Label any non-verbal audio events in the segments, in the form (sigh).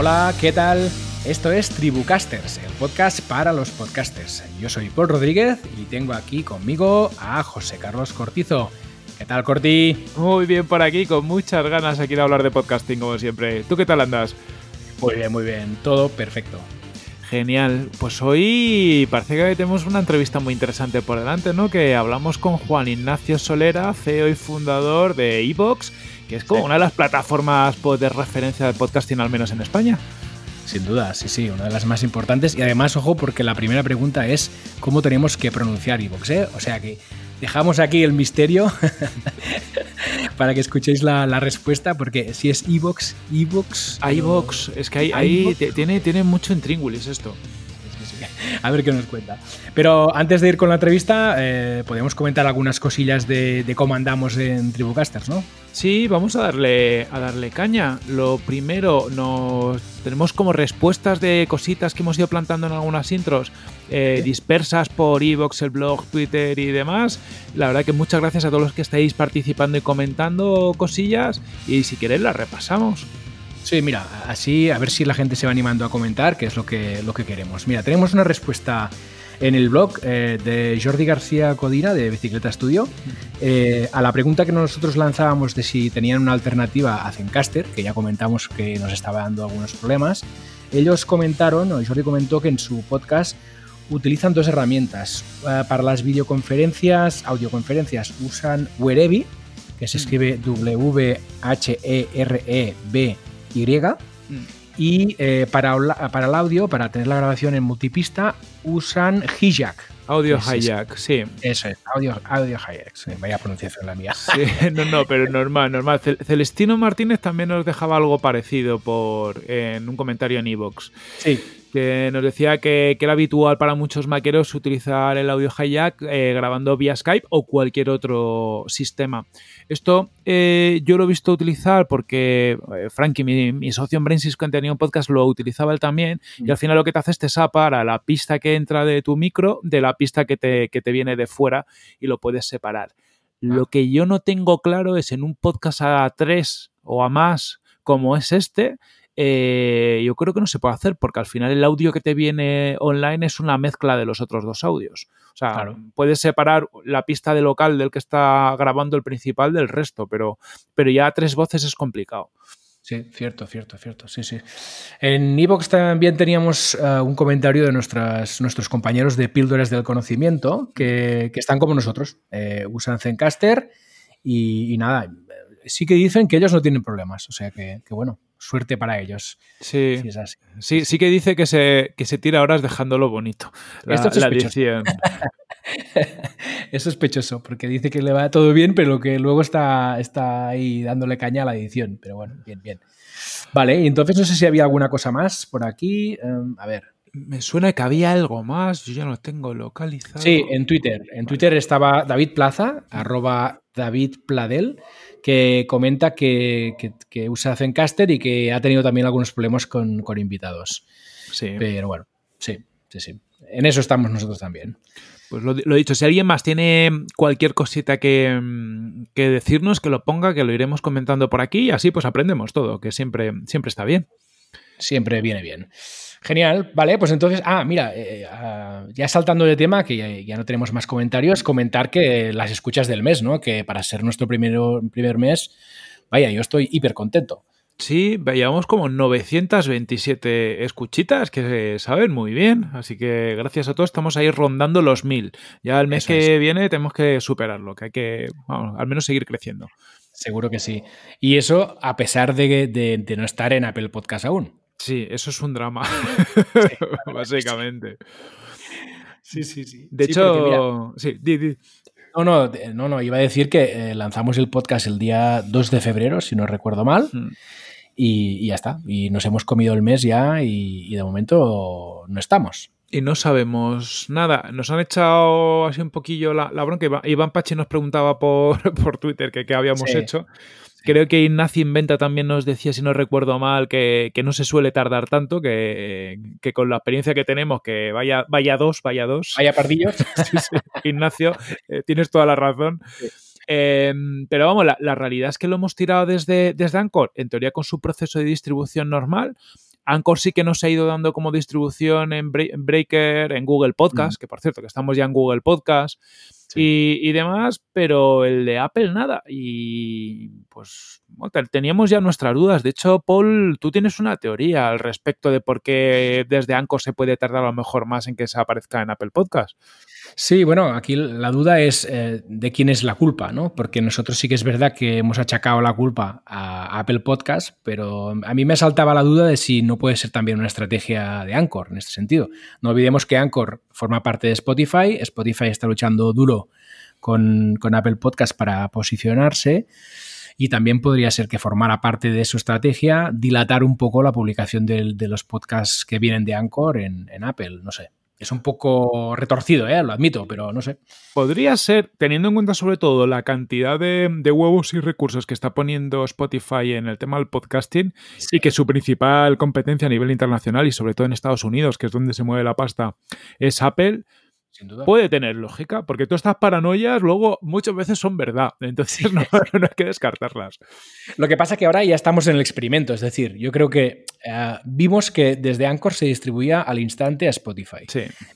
Hola, ¿qué tal? Esto es Tribucasters, el podcast para los podcasters. Yo soy Paul Rodríguez y tengo aquí conmigo a José Carlos Cortizo. ¿Qué tal, Corti? Muy bien por aquí, con muchas ganas aquí de hablar de podcasting, como siempre. ¿Tú qué tal andas? Muy bien, muy bien. Todo perfecto. Genial. Pues hoy parece que tenemos una entrevista muy interesante por delante, ¿no? Que hablamos con Juan Ignacio Solera, CEO y fundador de Evox, que es como una de las plataformas pues, de referencia de podcasting, al menos en España. Sin duda, sí, sí, una de las más importantes. Y además, ojo, porque la primera pregunta es cómo tenemos que pronunciar Evox, ¿eh? O sea que dejamos aquí el misterio (laughs) para que escuchéis la, respuesta, porque si es Evox, Evox... iVox, es que ahí, tiene, tiene mucho intríngulis esto. (laughs) A ver qué nos cuenta. Pero antes de ir con la entrevista, eh, podemos comentar algunas cosillas de, de, cómo andamos en Tribucasters, ¿no? Sí, vamos a darle, a darle caña. Lo primero, nos tenemos como respuestas de cositas que hemos ido plantando en algunas intros, eh, dispersas por Evox, el blog, Twitter y demás. La verdad que muchas gracias a todos los que estáis participando y comentando cosillas. Y si queréis, las repasamos. Sí, mira, así a ver si la gente se va animando a comentar, que es lo que, lo que queremos. Mira, tenemos una respuesta en el blog eh, de Jordi García Codina de Bicicleta Studio eh, a la pregunta que nosotros lanzábamos de si tenían una alternativa a Zencaster, que ya comentamos que nos estaba dando algunos problemas. Ellos comentaron, o Jordi comentó que en su podcast utilizan dos herramientas. Eh, para las videoconferencias, audioconferencias, usan Werebi, que se mm. escribe W-H-E-R-E-B-Y. Y eh, para, para el audio, para tener la grabación en multipista, usan Hijack. Audio Hijack, sí. Eso es, audio, audio Hijack. vaya pronunciación la mía. (laughs) no, no, pero normal, normal. Celestino Martínez también nos dejaba algo parecido por en un comentario en Evox. Sí que nos decía que, era habitual para muchos maqueros utilizar el audio hijack eh, grabando vía Skype o cualquier otro sistema. Esto eh, yo lo he visto utilizar porque eh, Frankie, mi, socio en Brainsys, que tenía un podcast, lo utilizaba él también y al final lo que te hace es te separa la pista que entra de tu micro de la pista que te, que te viene de fuera y lo puedes separar. Lo que yo no tengo claro es en un podcast a tres o a más como es este, eh, yo creo que no se puede hacer porque al final el audio que te viene online es una mezcla de los otros dos audios. O sea, puedes separar la pista de local del que está grabando el principal del resto, pero, pero ya a tres voces es complicado. Sí, cierto, cierto, cierto. Sí, sí. En Evox también teníamos eh, un comentario de nuestras, nuestros compañeros de Píldoras del Conocimiento que, están como nosotros. Eh, usan Zencaster y, nada, sí que dicen que ellos no tienen problemas. O sea que bueno, suerte para ellos. Sí, sí, sí que dice que se, que se tira horas dejándolo bonito. Esto es sospechoso. (laughs) es sospechoso, porque dice que le va todo bien, pero que luego está, está ahí dándole caña a la edición. Pero bueno, bien, bien. Vale, y entonces no sé si había alguna cosa más por aquí. Em, a ver. Me suena que había algo más, yo ya lo tengo localizado. Sí, en Twitter. En Twitter estaba David Plaza, arroba David Pladel que comenta que, usa Zencaster y que ha tenido también algunos problemas con, invitados. Sí. Pero bueno, sí, sí, sí. En eso estamos nosotros también. Pues lo, lo, dicho, si alguien más tiene cualquier cosita que, que, decirnos, que lo ponga, que lo iremos comentando por aquí y así pues aprendemos todo, que siempre, siempre está bien. Siempre viene bien. Genial, vale, pues entonces, ah, mira, eh, ah, ya saltando de tema, que ya, no tenemos más comentarios, comentar que las escuchas del mes, ¿no? Que para ser nuestro primero, primer mes, vaya, yo estoy hiper contento. Sí, llevamos como 927 escuchitas que saben muy bien, así que gracias a todos estamos ahí rondando los mil. Ya el mes que viene tenemos que superarlo, que hay que, al menos seguir creciendo. Seguro que sí. Y eso a pesar de, de no estar en Apple Podcast aún. Sí, eso es un drama, (laughs) (laughs) básicamente. Sí, sí, sí. De hecho, sí, No, no, no, no, iba a decir que eh, lanzamos el podcast el día 2 de febrero, si no recuerdo mal, y, ya está. Y nos hemos comido el mes ya y, de momento no estamos. Y no sabemos nada. Nos han echado así un poquillo la, bronca. Iván Pachi nos preguntaba por, (laughs) por Twitter qué habíamos hecho. Creo que Ignacio Inventa también nos decía, si no recuerdo mal, que, no se suele tardar tanto, que, con la experiencia que tenemos, que vaya, vaya dos, vaya dos. Vaya pardillos. (laughs) Ignacio, eh, tienes toda la razón. Em, pero vamos, la, realidad es que lo hemos tirado desde, desde Anchor, en teoría con su proceso de distribución normal. Anchor sí que nos ha ido dando como distribución en Breaker, en Google Podcast, que por cierto, que estamos ya en Google Podcast. Y, demás, pero el de Apple nada. Y pues teníamos ya nuestras dudas. De hecho, Paul, tú tienes una teoría al respecto de por qué desde Anchor se puede tardar a lo mejor más en que se aparezca en Apple Podcast. Sí, bueno, aquí la duda es eh, de quién es la culpa, ¿no? Porque nosotros sí que es verdad que hemos achacado la culpa a Apple Podcast, pero a mí me saltaba la duda de si no puede ser también una estrategia de Anchor en este sentido. No olvidemos que Anchor forma parte de Spotify, Spotify está luchando duro con, Apple Podcast para posicionarse y también podría ser que formara parte de su estrategia dilatar un poco la publicación de, los podcasts que vienen de Anchor en Apple, no sé. Es un poco retorcido, ¿eh? lo admito, pero no sé. Podría ser, teniendo en cuenta sobre todo la cantidad de, huevos y recursos que está poniendo Spotify en el tema del podcasting y que su principal competencia a nivel internacional y sobre todo en Estados Unidos, que es donde se mueve la pasta, es Apple, Puede tener lógica, porque todas estas paranoias luego muchas veces son verdad, (laughs) entonces (laughs) no, hay que descartarlas. Lo que pasa es que ahora ya estamos en el experimento, es decir, yo creo que eh, vimos que desde Anchor se distribuía al instante a Spotify.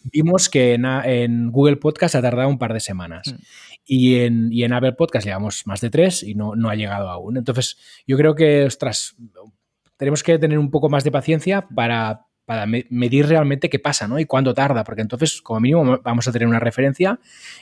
Vimos que en, Google Podcast ha tardado un par de semanas. Mm. Y en, y en Apple Podcast llevamos más de tres y no, no ha llegado aún. Entonces, yo creo que, ostras, tenemos que tener un poco más de paciencia para para medir realmente qué pasa, ¿no? Y cuándo tarda, porque entonces, como mínimo, vamos a tener una referencia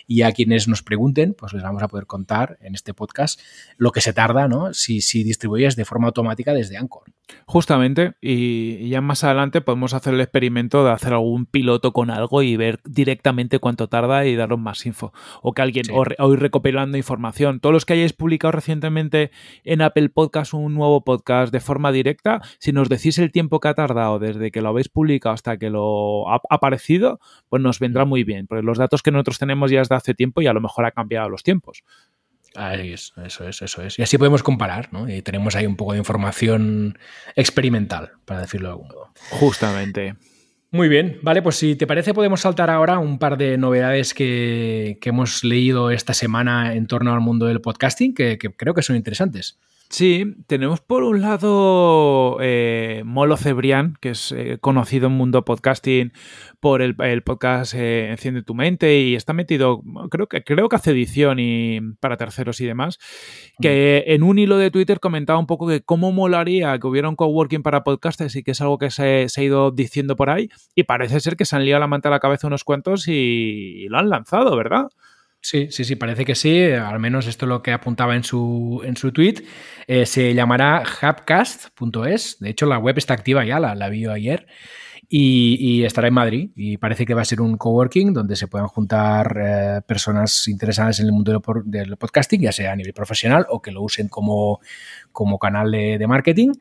y a quienes nos pregunten, pues les vamos a poder contar en este podcast lo que se tarda, ¿no? Si, si distribuyes de forma automática desde Anchor. Justamente, y ya más adelante podemos hacer el experimento de hacer algún piloto con algo y ver directamente cuánto tarda y daros más info. O que alguien, o, ir recopilando información. Todos los que hayáis publicado recientemente en Apple Podcast un nuevo podcast de forma directa, si nos decís el tiempo que ha tardado desde que lo habéis publicado hasta que lo ha aparecido, pues nos vendrá muy bien, porque los datos que nosotros tenemos ya desde hace tiempo y a lo mejor ha cambiado los tiempos. Eso es, eso es. Y así podemos comparar, ¿no? Y tenemos ahí un poco de información experimental, para decirlo de algún modo. Justamente. Muy bien, vale, pues si te parece podemos saltar ahora un par de novedades que, hemos leído esta semana en torno al mundo del podcasting, que creo que son interesantes. Sí, tenemos por un lado eh, Molo Cebrián, que es eh, conocido en mundo podcasting por el, podcast eh, Enciende tu mente y está metido, creo que, creo que hace edición y para terceros y demás, que en un hilo de Twitter comentaba un poco que cómo molaría que hubiera un coworking para podcasters y que es algo que se, ha ido diciendo por ahí y parece ser que se han liado la manta a la cabeza unos cuantos y lo han lanzado, ¿verdad? Sí, sí, sí, parece que sí. Al menos esto es lo que apuntaba en su, en su tweet. Eh, se llamará hubcast.es. De hecho, la web está activa ya, la, la vi ayer. Y, estará en Madrid. Y parece que va a ser un coworking donde se puedan juntar eh, personas interesadas en el mundo del, podcasting, ya sea a nivel profesional o que lo usen como, como canal de, de marketing.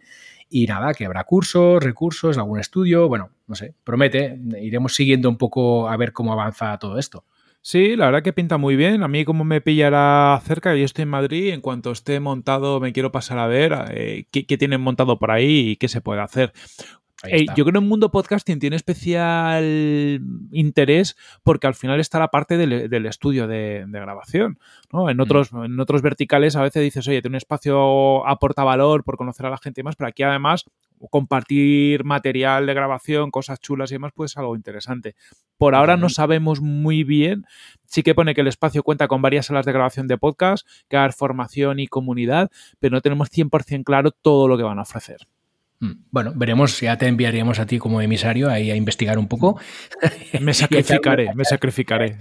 Y nada, que habrá cursos, recursos, algún estudio. Bueno, no sé, promete. Iremos siguiendo un poco a ver cómo avanza todo esto. Sí, la verdad que pinta muy bien. A mí como me pillará cerca, yo estoy en Madrid, en cuanto esté montado me quiero pasar a ver eh, qué, qué, tienen montado por ahí y qué se puede hacer yo creo que el mundo podcasting tiene especial interés porque al final está la parte del, estudio de, grabación. ¿no? En, mm. otros, en otros verticales a veces dices, oye, tiene un espacio aporta valor por conocer a la gente y más, pero aquí además compartir material de grabación, cosas chulas y demás, pues es algo interesante. Por ahora no sabemos muy bien. Sí que pone que el espacio cuenta con varias salas de grabación de podcast, que hay formación y comunidad, pero no tenemos 100% claro todo lo que van a ofrecer. Mm. Bueno, veremos, ya te enviaríamos a ti como emisario ahí a investigar un poco. (laughs) (laughs) Me sacrificaré, me (laughs) sacrificaré.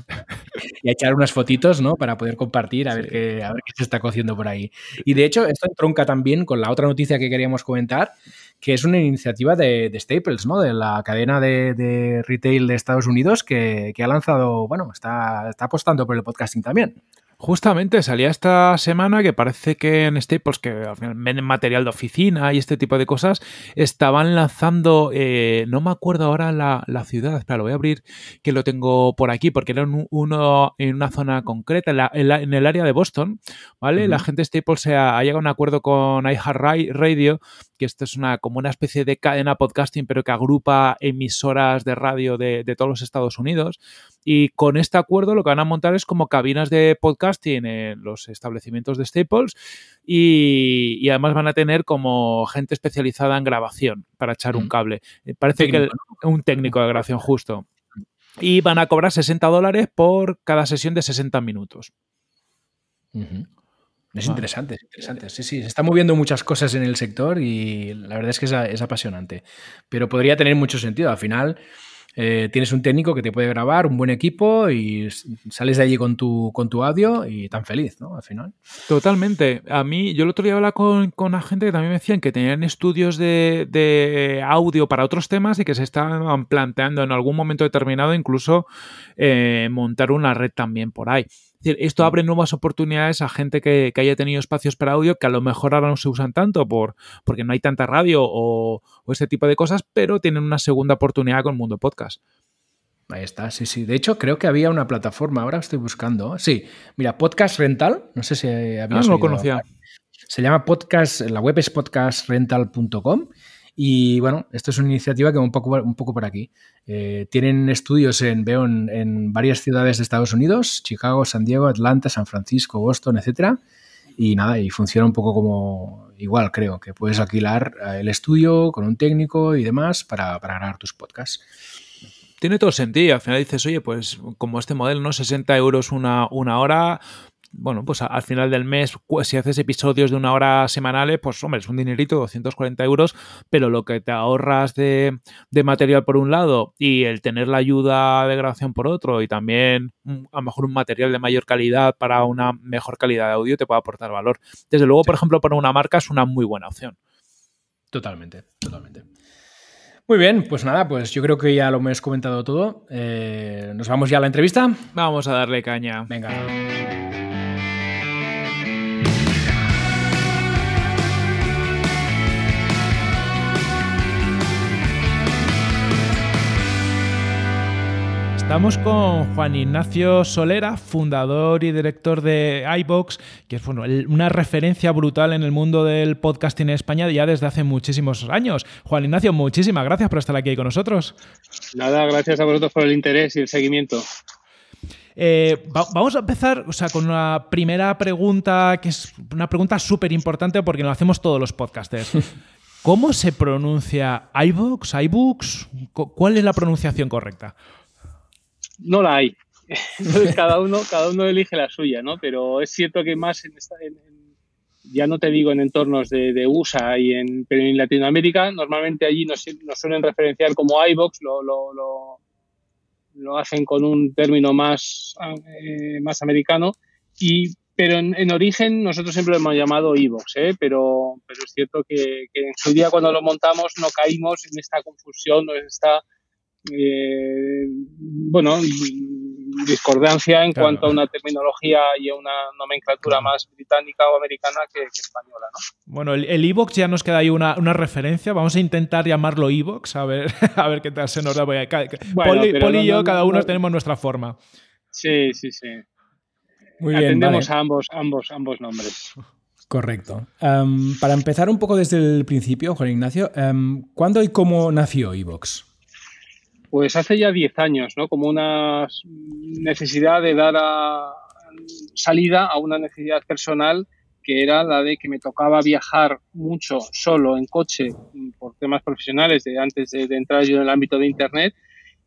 Y a echar unas fotitos, ¿no? Para poder compartir, a, ver qué, a ver qué se está cociendo por ahí. Y de hecho, esto entronca también con la otra noticia que queríamos comentar, que es una iniciativa de, Staples, ¿no? De la cadena de, retail de Estados Unidos que, ha lanzado, bueno, está apostando por el podcasting también. Justamente salía esta semana que parece que en Staples, que al final venden material de oficina y este tipo de cosas, estaban lanzando, eh, no me acuerdo ahora la, ciudad, espera, lo voy a abrir, que lo tengo por aquí, porque era uno en una zona concreta, en, el área de Boston, ¿vale? La gente de Staples se ha, llegado a un acuerdo con iHeartRadio, que esto es una, como una especie de cadena podcasting, pero que agrupa emisoras de radio de, de todos los Estados Unidos Y con este acuerdo lo que van a montar es como cabinas de podcasting en los establecimientos de Staples y, además van a tener como gente especializada en grabación para echar un mm. cable. Eh, parece que un técnico de grabación justo. Y van a cobrar 60 dólares por cada sesión de 60 minutos. Es interesante, es interesante. Sí, sí, se están moviendo muchas cosas en el sector y la verdad es que es, apasionante. Pero podría tener mucho sentido. Al final, eh, tienes un técnico que te puede grabar, un buen equipo y sales de allí con tu, con tu audio y tan feliz, ¿no? Al final. Totalmente. A mí, yo el otro día hablaba con, con gente que también me decían que tenían estudios de, de, audio para otros temas y que se estaban planteando en algún momento determinado incluso eh, montar una red también por ahí esto abre nuevas oportunidades a gente que, haya tenido espacios para audio que a lo mejor ahora no se usan tanto por, porque no hay tanta radio o, este tipo de cosas, pero tienen una segunda oportunidad con el mundo podcast. Ahí está, sí, sí. De hecho, creo que había una plataforma, ahora estoy buscando. Sí, mira, Podcast Rental, no sé si había. Ah, no lo conocía. Se llama podcast, la web es podcastrental.com y bueno, esto es una iniciativa que va un poco, un poco por aquí. Eh, tienen estudios en, veo en, varias ciudades de Estados Unidos, Chicago, San Diego, Atlanta, San Francisco, Boston, etcétera. Y nada, y funciona un poco como igual, creo, que puedes alquilar eh, el estudio con un técnico y demás para, para grabar tus podcasts tiene todo sentido. Al final dices, oye, pues como este modelo, ¿no? 60 euros una, una hora, bueno, pues al final del mes, si haces episodios de una hora semanales, pues hombre, es un dinerito, 240 euros, pero lo que te ahorras de, material por un lado y el tener la ayuda de grabación por otro y también a lo mejor un material de mayor calidad para una mejor calidad de audio te puede aportar valor. Desde luego, por ejemplo, para una marca es una muy buena opción. Totalmente, totalmente. Muy bien, pues nada, pues yo creo que ya lo hemos comentado todo. Eh, ¿Nos vamos ya a la entrevista? Vamos a darle caña. Venga. Estamos con Juan Ignacio Solera, fundador y director de iBox, que es una referencia brutal en el mundo del podcasting en España ya desde hace muchísimos años. Juan Ignacio, muchísimas gracias por estar aquí con nosotros. Nada, gracias a vosotros por el interés y el seguimiento. Eh, vamos a empezar o sea, con una primera pregunta, que es una pregunta súper importante porque lo hacemos todos los podcasters. (laughs) ¿Cómo se pronuncia iBox, iBooks? ¿Cuál es la pronunciación correcta? No la hay. (laughs) cada, uno, cada uno elige la suya, ¿no? Pero es cierto que más en, ya no te digo en entornos de, USA y en, pero en Latinoamérica, normalmente allí nos, suelen referenciar como iBox, lo, lo, lo, hacen con un término más, eh, más americano, y, pero en, origen nosotros siempre lo hemos llamado iBox, ¿eh? pero, pero es cierto que, que, en su día cuando lo montamos no caímos en esta confusión o en esta eh, bueno, discordancia en cuanto a una terminología y a una nomenclatura más británica o americana que, española. ¿no? Bueno, el Evox ya nos queda ahí una, referencia. Vamos a intentar llamarlo Evox, a ver, (laughs) a ver qué tal se nos da. Poli, y yo, cada uno tenemos nuestra forma. Sí, sí, sí. Muy bien, Atendemos a ambos, ambos, ambos nombres. Correcto. para empezar un poco desde el principio, Juan Ignacio, ¿cuándo y cómo nació Evox? Pues hace ya 10 años, ¿no? Como una necesidad de dar salida a una necesidad personal que era la de que me tocaba viajar mucho solo en coche por temas profesionales de antes de, entrar yo en el ámbito de Internet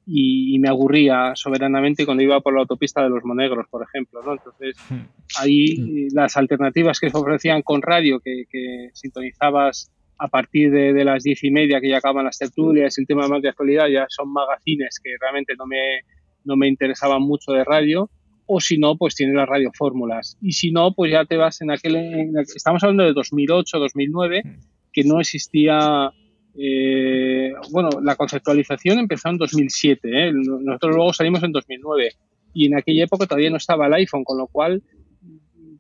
y, me aburría soberanamente cuando iba por la autopista de los Monegros, por ejemplo. ¿no? Entonces, hmm. ahí hmm. las alternativas que se ofrecían con radio, que, que sintonizabas a partir de, las diez y media que ya acaban las tertulias, el tema más de actualidad ya son magazines que realmente no me, no me interesaban mucho de radio, o si no, pues tienes las radiofórmulas. Y si no, pues ya te vas en aquel... estamos hablando de 2008, 2009, que no existía... Eh, bueno, la conceptualización empezó en 2007, ¿eh? nosotros luego salimos en 2009 y en aquella época todavía no estaba el iPhone, con lo cual,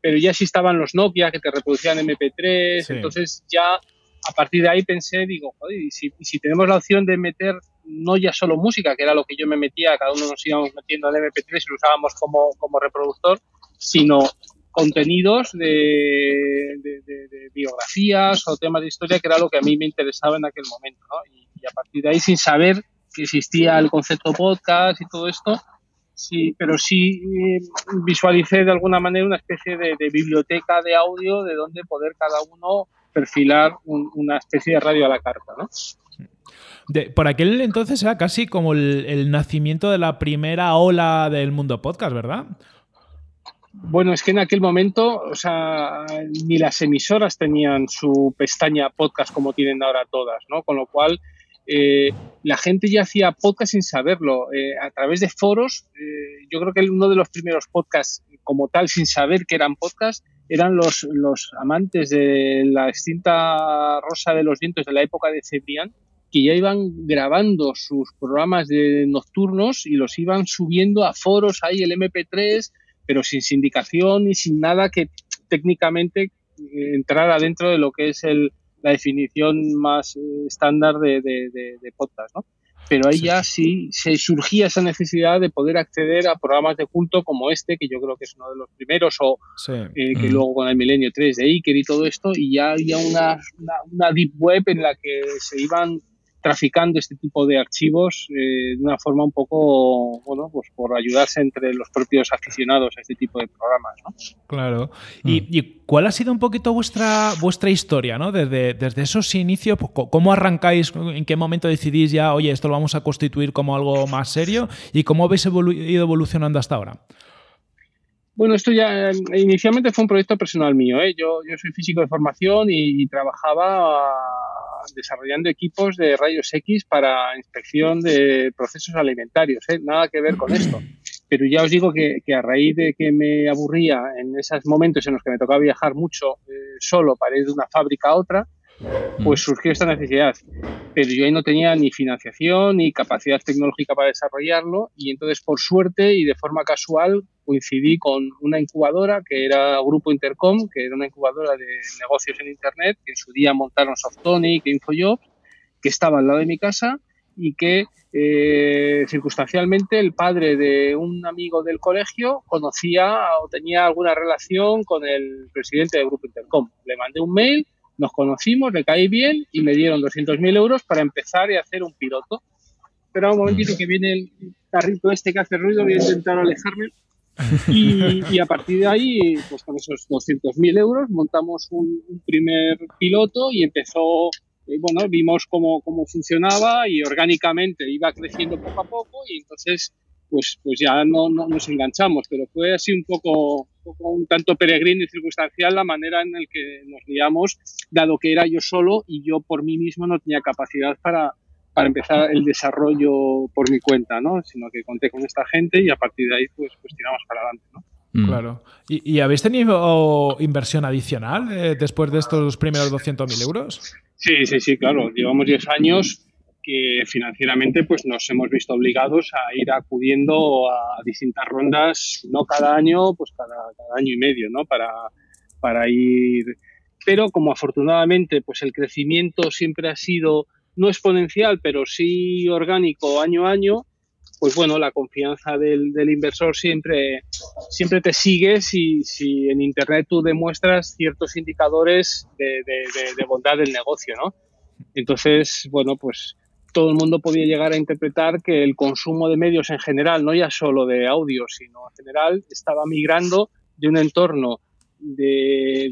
pero ya sí estaban los Nokia que te reproducían MP3, entonces ya a partir de ahí pensé, digo, joder, y si, tenemos la opción de meter no ya solo música, que era lo que yo me metía, cada uno nos íbamos metiendo al MP3 y lo usábamos como, como reproductor, sino contenidos de, biografías o temas de historia, que era lo que a mí me interesaba en aquel momento. ¿no? Y, a partir de ahí, sin saber que existía el concepto podcast y todo esto, Sí, pero sí eh, visualicé de alguna manera una especie de, biblioteca de audio de donde poder cada uno perfilar una especie de radio a la carta, ¿no? por aquel entonces era casi como el, nacimiento de la primera ola del mundo podcast, ¿verdad? Bueno, es que en aquel momento, o sea, ni las emisoras tenían su pestaña podcast como tienen ahora todas, ¿no? Con lo cual, eh, la gente ya hacía podcast sin saberlo. Eh, a través de foros, eh, yo creo que uno de los primeros podcasts como tal, sin saber que eran podcasts, eran los, los amantes de la extinta Rosa de los Vientos de la época de Cebrián, que ya iban grabando sus programas de nocturnos y los iban subiendo a foros, ahí el MP3, pero sin sindicación y sin nada que técnicamente eh, entrara dentro de lo que es el, la definición más eh, estándar de, de, podcast, ¿no? Pero ahí ya sí se surgía esa necesidad de poder acceder a programas de culto como este, que yo creo que es uno de los primeros, o eh, que luego con el Milenio 3 de Iker y todo esto, y ya había una, una deep web en la que se iban traficando este tipo de archivos eh, de una forma un poco, bueno, pues por ayudarse entre los propios aficionados a este tipo de programas, ¿no? Claro. ¿Y, mm. cuál ha sido un poquito vuestra, vuestra historia, ¿no? Desde, desde esos inicios, pues, ¿cómo arrancáis? ¿En qué momento decidís ya, oye, esto lo vamos a constituir como algo más serio? ¿Y cómo habéis ido evolucionando hasta ahora? Bueno, esto ya eh, inicialmente fue un proyecto personal mío. ¿eh? Yo, yo soy físico de formación y, trabajaba desarrollando equipos de rayos X para inspección de procesos alimentarios. ¿eh? Nada que ver con esto. Pero ya os digo que, a raíz de que me aburría en esos momentos en los que me tocaba viajar mucho eh, solo para ir de una fábrica a otra, pues mm. surgió esta necesidad. Pero yo ahí no tenía ni financiación ni capacidad tecnológica para desarrollarlo y entonces por suerte y de forma casual coincidí con una incubadora que era Grupo Intercom, que era una incubadora de negocios en Internet, que en su día montaron Softonic Infojobs, que estaba al lado de mi casa y que eh, circunstancialmente el padre de un amigo del colegio conocía o tenía alguna relación con el presidente del Grupo Intercom. Le mandé un mail nos conocimos, le caí bien y me dieron 200.000 euros para empezar y hacer un piloto. Pero un momentito que viene el carrito este que hace ruido, voy a intentar alejarme. Y, a partir de ahí, pues con esos 200.000 euros montamos un, primer piloto y empezó, eh, bueno, vimos cómo, cómo funcionaba y orgánicamente iba creciendo poco a poco y entonces pues, pues ya no, nos enganchamos, pero fue así un poco, un tanto peregrino y circunstancial la manera en la que nos liamos, dado que era yo solo y yo por mí mismo no tenía capacidad para, para empezar el desarrollo por mi cuenta, ¿no? sino que conté con esta gente y a partir de ahí pues, pues tiramos para adelante. ¿no? Mm. Claro. ¿Y, habéis tenido inversión adicional eh, después de estos primeros 200.000 euros? Sí, sí, sí, claro. Llevamos 10 años que financieramente pues nos hemos visto obligados a ir acudiendo a distintas rondas, no cada año, pues cada, año y medio, ¿no? Para, para ir... Pero como afortunadamente pues el crecimiento siempre ha sido no exponencial, pero sí orgánico año a año, pues bueno, la confianza del, inversor siempre, siempre te sigue si, si, en Internet tú demuestras ciertos indicadores de, de bondad del negocio, ¿no? Entonces, bueno, pues todo el mundo podía llegar a interpretar que el consumo de medios en general, no ya solo de audio, sino en general, estaba migrando de un entorno de,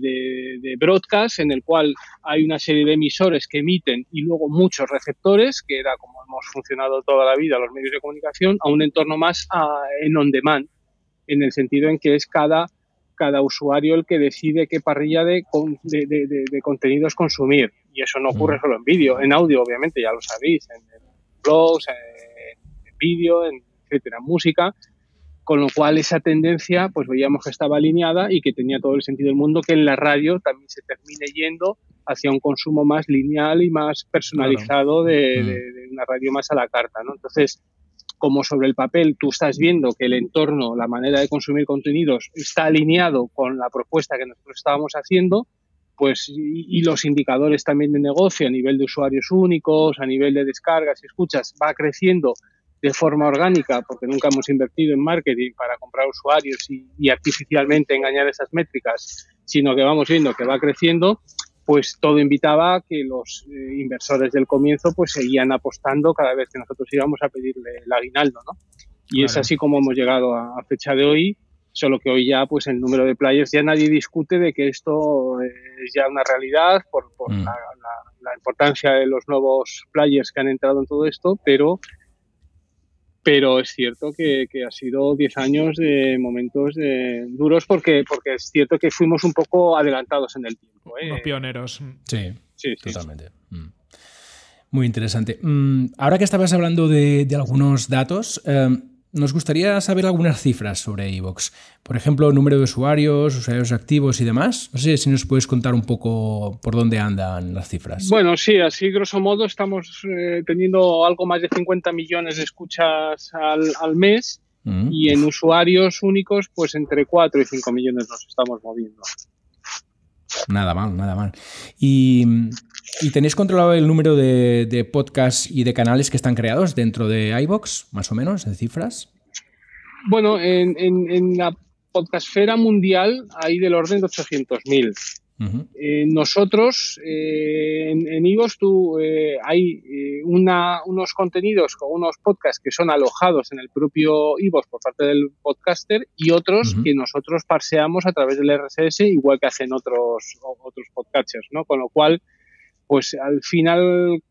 de, broadcast en el cual hay una serie de emisores que emiten y luego muchos receptores, que era como hemos funcionado toda la vida los medios de comunicación, a un entorno más en on demand, en el sentido en que es cada, cada usuario el que decide qué parrilla de, de contenidos consumir. Y eso no ocurre solo en vídeo, en audio, obviamente, ya lo sabéis, en, blogs, en, vídeo, en etcétera, en música. Con lo cual esa tendencia, pues veíamos que estaba alineada y que tenía todo el sentido del mundo que en la radio también se termine yendo hacia un consumo más lineal y más personalizado de, mm. una radio más a la carta, ¿no? Entonces, como sobre el papel tú estás viendo que el entorno, la manera de consumir contenidos está alineado con la propuesta que nosotros estábamos haciendo, pues y, los indicadores también de negocio a nivel de usuarios únicos, a nivel de descargas y escuchas, va creciendo de forma orgánica, porque nunca hemos invertido en marketing para comprar usuarios y, artificialmente engañar esas métricas, sino que vamos viendo que va creciendo, pues todo invitaba a que los eh, inversores del comienzo pues seguían apostando cada vez que nosotros íbamos a pedirle el aguinaldo, ¿no? Y es así como hemos llegado a, fecha de hoy, solo que hoy ya pues el número de players, ya nadie discute de que esto es ya una realidad por, mm. la, importancia de los nuevos players que han entrado en todo esto, pero pero es cierto que, ha sido 10 años de momentos duros porque, porque es cierto que fuimos un poco adelantados en el tiempo. ¿eh? Los pioneros. Sí, sí, totalmente. Mm. Muy interesante. Mm, ahora que estabas hablando de, algunos datos, eh, nos gustaría saber algunas cifras sobre Evox. Por ejemplo, número de usuarios, usuarios activos y demás. No sé si nos puedes contar un poco por dónde andan las cifras. Bueno, sí, así grosso modo estamos eh, teniendo algo más de 50 millones de escuchas al, mes mm. y en usuarios únicos, pues entre 4 y 5 millones nos estamos moviendo. Nada mal, nada mal. Y, tenéis controlado el número de, podcasts y de canales que están creados dentro de iBox, más o menos, en cifras? Bueno, en, la podcastfera mundial hay del orden de 800.000. Eh, nosotros eh, en, en Ivos tú, eh, hay unos contenidos con unos podcasts que son alojados en el propio Ivos por parte del podcaster y otros que nosotros parseamos a través del RSS igual que hacen otros, otros podcasters, ¿no? Con lo cual, pues al final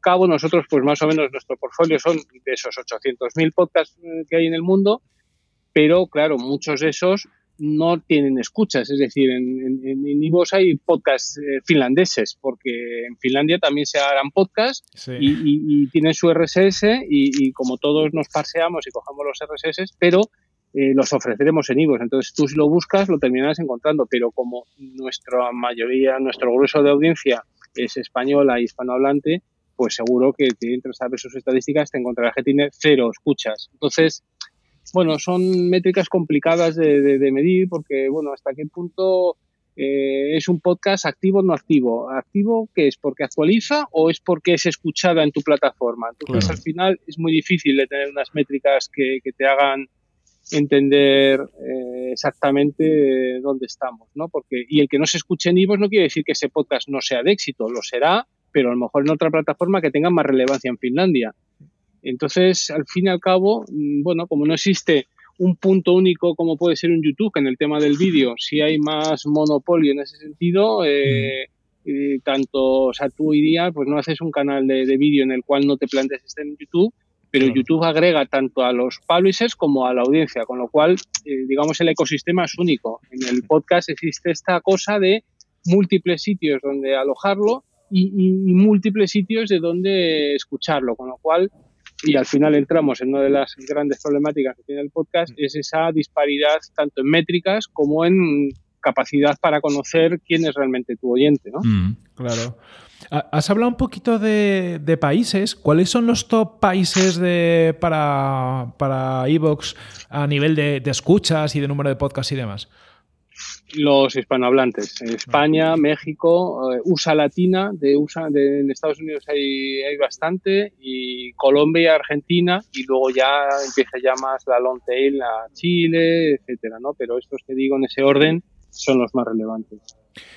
cabo nosotros pues más o menos nuestro portfolio son de esos 800.000 podcasts que hay en el mundo, pero claro, muchos de esos no tienen escuchas. Es decir, en, en, hay podcasts eh, finlandeses, porque en Finlandia también se harán podcasts y, tienen su RSS y, como todos nos paseamos y cogemos los RSS, pero eh, los ofreceremos en Ivos. Entonces tú si lo buscas lo terminarás encontrando, pero como nuestra mayoría, nuestro grueso de audiencia es española y hispanohablante, pues seguro que te entras a ver sus estadísticas, te encontrarás que tiene cero escuchas. Entonces, bueno, son métricas complicadas de, medir porque, bueno, hasta qué punto eh, es un podcast activo o no activo. ¿Activo qué es? ¿Porque actualiza o es porque es escuchada en tu plataforma? Entonces, al final es muy difícil de tener unas métricas que, te hagan entender eh, exactamente dónde estamos, ¿no? Porque, y el que no se escuche en Ivo no quiere decir que ese podcast no sea de éxito, lo será, pero a lo mejor en otra plataforma que tenga más relevancia en Finlandia. Entonces, al fin y al cabo, mm, bueno, como no existe un punto único como puede ser un YouTube en el tema del vídeo, si hay más monopolio en ese sentido, eh, mm. tanto, o sea, tú hoy día pues no haces un canal de, vídeo en el cual no te plantees estar en YouTube, pero YouTube agrega tanto a los publishers como a la audiencia, con lo cual, eh, digamos, el ecosistema es único. En el podcast existe esta cosa de múltiples sitios donde alojarlo y, y múltiples sitios de donde escucharlo, con lo cual y al final entramos en una de las grandes problemáticas que tiene el podcast, es esa disparidad tanto en métricas como en capacidad para conocer quién es realmente tu oyente, ¿no? Mm, claro. Has hablado un poquito de, países. ¿Cuáles son los top países de, para, para Evox a nivel de, de escuchas y de número de podcasts y demás? Los hispanohablantes. En España, México, eh, USA Latina, de USA, de, en Estados Unidos hay, hay bastante, y Colombia, Argentina, y luego ya empieza ya más la long tail a Chile, etcétera, ¿no? Pero estos que digo en ese orden son los más relevantes.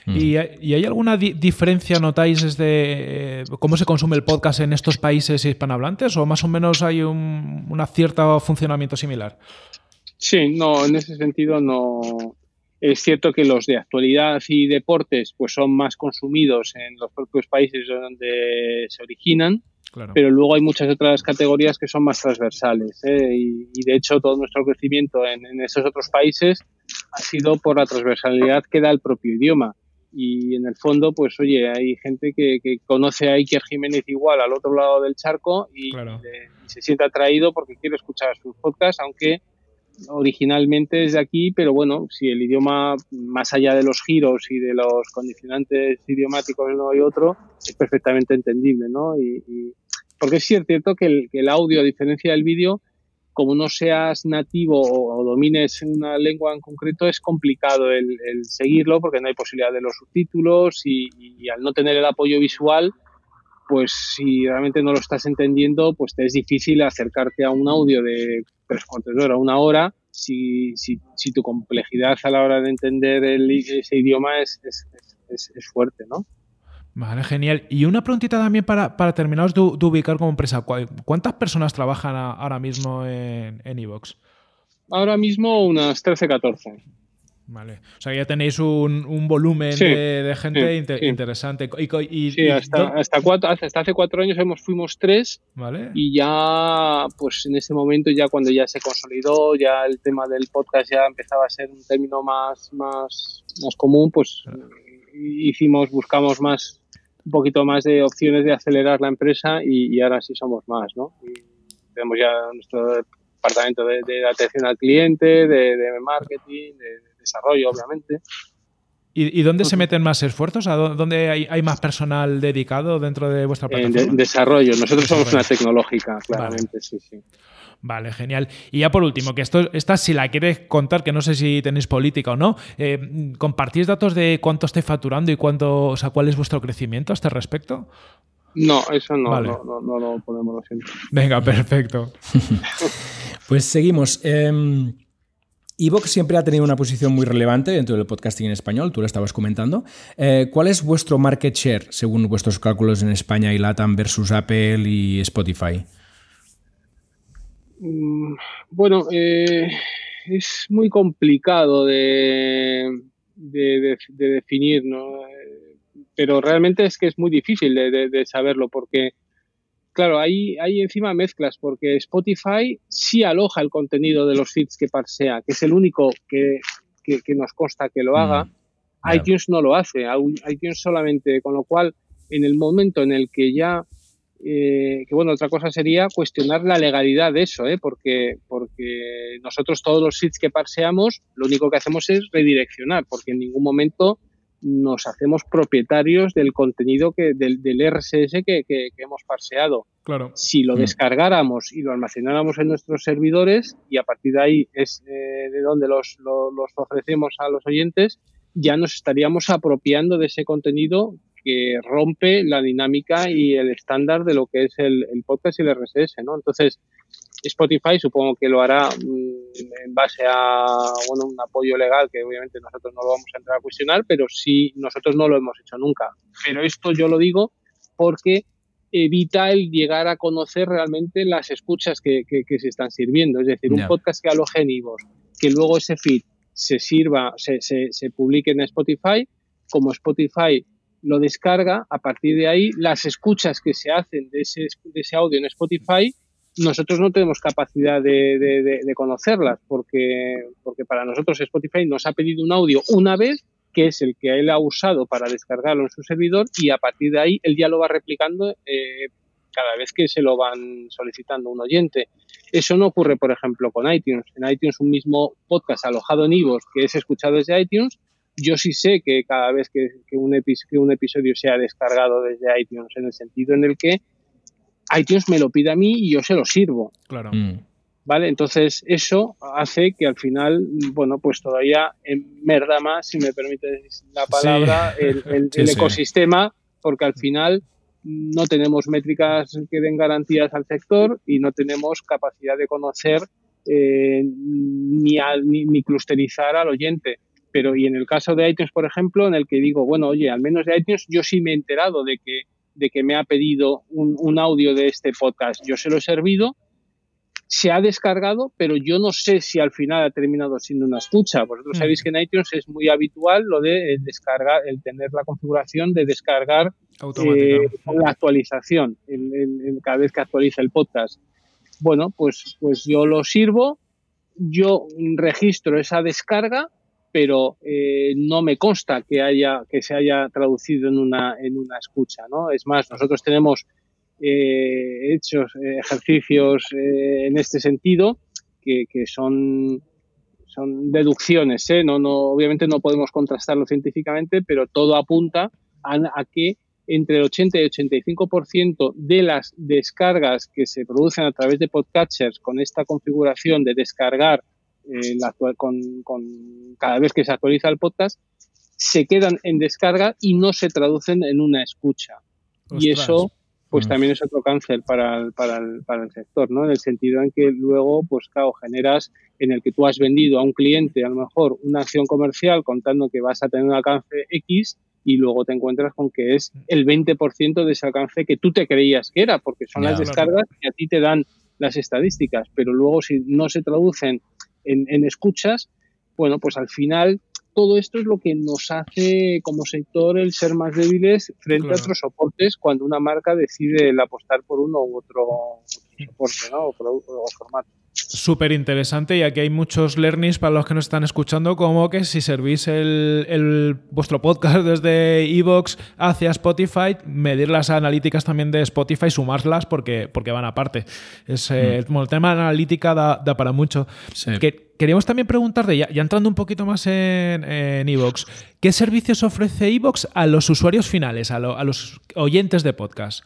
Mm. ¿Y, hay alguna diferencia, notáis, desde eh, cómo se consume el podcast en estos países hispanohablantes? ¿O más o menos hay un una cierto funcionamiento similar? Sí, no, en ese sentido no, es cierto que los de actualidad y deportes pues son más consumidos en los propios países donde se originan, pero luego hay muchas otras categorías que son más transversales. ¿eh? Y, de hecho todo nuestro crecimiento en, esos otros países ha sido por la transversalidad que da el propio idioma. Y en el fondo, pues oye, hay gente que, conoce a Iker Jiménez igual al otro lado del charco y, y se siente atraído porque quiere escuchar sus podcasts, aunque originalmente es de aquí, pero bueno, si el idioma, más allá de los giros y de los condicionantes idiomáticos no hay otro, es perfectamente entendible, ¿no? Y, porque es cierto que el, que el, audio, a diferencia del vídeo, como no seas nativo o, domines una lengua en concreto, es complicado el, seguirlo porque no hay posibilidad de los subtítulos y al no tener el apoyo visual, pues si realmente no lo estás entendiendo, pues te es difícil acercarte a un audio de tres cuartos de hora, una hora, si, si, si, tu complejidad a la hora de entender el, ese idioma es, es, es, es fuerte, ¿no? Vale, genial. Y una preguntita también para, para terminaros de, ubicar como empresa. ¿Cuántas personas trabajan ahora mismo en Evox? ahora mismo unas 13, 14. Vale. O sea, ya tenéis un, volumen de, gente interesante. Y, sí, hasta, hasta, cuatro, hasta, hace cuatro años hemos, fuimos tres. Vale. Y ya, pues en ese momento, ya cuando ya se consolidó, ya el tema del podcast ya empezaba a ser un término más, más, más común, pues hicimos, buscamos más, un poquito más de opciones de acelerar la empresa y, ahora sí somos más, ¿no? Y tenemos ya nuestro departamento de, atención al cliente, de, marketing, de, desarrollo, obviamente. ¿Y, dónde se meten más esfuerzos? ¿Dónde hay, más personal dedicado dentro de vuestra plataforma? En desarrollo. Nosotros somos una tecnológica, claramente, sí, sí. Vale, genial. Y ya por último, que esto, esta si la quieres contar, que no sé si tenéis política o no, eh, ¿compartís datos de cuánto estáis facturando y cuánto, o sea, cuál es vuestro crecimiento a este respecto? No, eso no, no, no, no, lo podemos, lo siento. Venga, perfecto. (laughs) pues seguimos. Eh, Evox siempre ha tenido una posición muy relevante dentro del podcasting en español, tú lo estabas comentando. Eh, ¿Cuál es vuestro market share según vuestros cálculos en España y LATAM versus Apple y Spotify? Mm, bueno, eh, es muy complicado de, de, definir, ¿no? pero realmente es que es muy difícil de, saberlo porque, claro, hay, hay encima mezclas porque Spotify sí aloja el contenido de los feeds que parsea, que es el único que, nos consta que lo haga. Mm, iTunes no lo hace, iTunes solamente, con lo cual, en el momento en el que ya eh, que bueno, otra cosa sería cuestionar la legalidad de eso, ¿eh? porque, porque nosotros todos los feeds que parseamos, lo único que hacemos es redireccionar, porque en ningún momento nos hacemos propietarios del contenido que, del, RSS que, hemos parseado. Claro. Si lo mm. descargáramos y lo almacenáramos en nuestros servidores y a partir de ahí es eh, de donde los, los, ofrecemos a los oyentes, ya nos estaríamos apropiando de ese contenido que rompe la dinámica y el estándar de lo que es el, el podcast y el RSS, ¿no? Entonces, Spotify supongo que lo hará mm, en base a bueno, un apoyo legal que obviamente nosotros no lo vamos a entrar a cuestionar, pero sí nosotros no lo hemos hecho nunca. Pero esto yo lo digo porque evita el llegar a conocer realmente las escuchas que, se están sirviendo. Es decir, un podcast que aloje en que luego ese feed se sirva, se, se, se publique en Spotify, como Spotify lo descarga, a partir de ahí las escuchas que se hacen de ese, de ese audio en Spotify nosotros no tenemos capacidad de, conocerlas porque, porque para nosotros Spotify nos ha pedido un audio una vez que es el que él ha usado para descargarlo en su servidor y a partir de ahí él ya lo va replicando eh, cada vez que se lo van solicitando un oyente. Eso no ocurre, por ejemplo, con iTunes. En iTunes un mismo podcast alojado en iVoox que es escuchado desde iTunes, yo sí sé que cada vez que, un, que un episodio sea descargado desde iTunes, en el sentido en el que iTunes me lo pide a mí y yo se lo sirvo. Claro. Mm. ¿Vale? Entonces, eso hace que al final, bueno, pues todavía merda más, si me permite la palabra, el, (laughs) ecosistema, porque al final no tenemos métricas que den garantías al sector y no tenemos capacidad de conocer eh, ni, ni, ni, clusterizar al oyente. Pero, y en el caso de iTunes, por ejemplo, en el que digo, bueno, oye, al menos de iTunes, yo sí me he enterado de que de que me ha pedido un, audio de este podcast. Yo se lo he servido, se ha descargado, pero yo no sé si al final ha terminado siendo una escucha. Vosotros sabéis que en iTunes es muy habitual lo de descargar, el tener la configuración de descargar eh, la actualización cada vez que actualiza el podcast. Bueno, pues, pues yo lo sirvo, yo registro esa descarga pero eh, no me consta que haya que se haya traducido en una en una escucha no es más nosotros tenemos eh, hechos eh, ejercicios en este sentido que, son son deducciones no no obviamente no podemos contrastarlo científicamente pero todo apunta a, a que entre el 80 y 85% de las descargas que se producen a través de podcatchers con esta configuración de descargar eh, con, cada vez que se actualiza el podcast, se quedan en descarga y no se traducen en una escucha. Y eso pues mm. también es otro cáncer para el, para, el, para el sector, ¿no? En el sentido en que luego, pues claro, generas en el que tú has vendido a un cliente a lo mejor una acción comercial contando que vas a tener un alcance X y luego te encuentras con que es el 20% de ese alcance que tú te creías que era, porque son las descargas que a ti te dan las estadísticas, pero luego si no se traducen en, en escuchas, bueno, pues al final todo esto es lo que nos hace como sector el ser más débiles frente a otros soportes cuando una marca decide apostar por uno u otro, soporte ¿no? o, formato. Súper interesante y aquí hay muchos learnings para los que nos están escuchando, como que si servís el, vuestro podcast (laughs) desde Evox hacia Spotify, medir las analíticas también de Spotify, sumarlas porque, porque van aparte. Es, eh, mm. el tema de analítica da, para mucho. Que, queríamos también preguntarte, ya, entrando un poquito más en Evox, ¿qué servicios ofrece Evox a los usuarios finales, a los oyentes de podcast?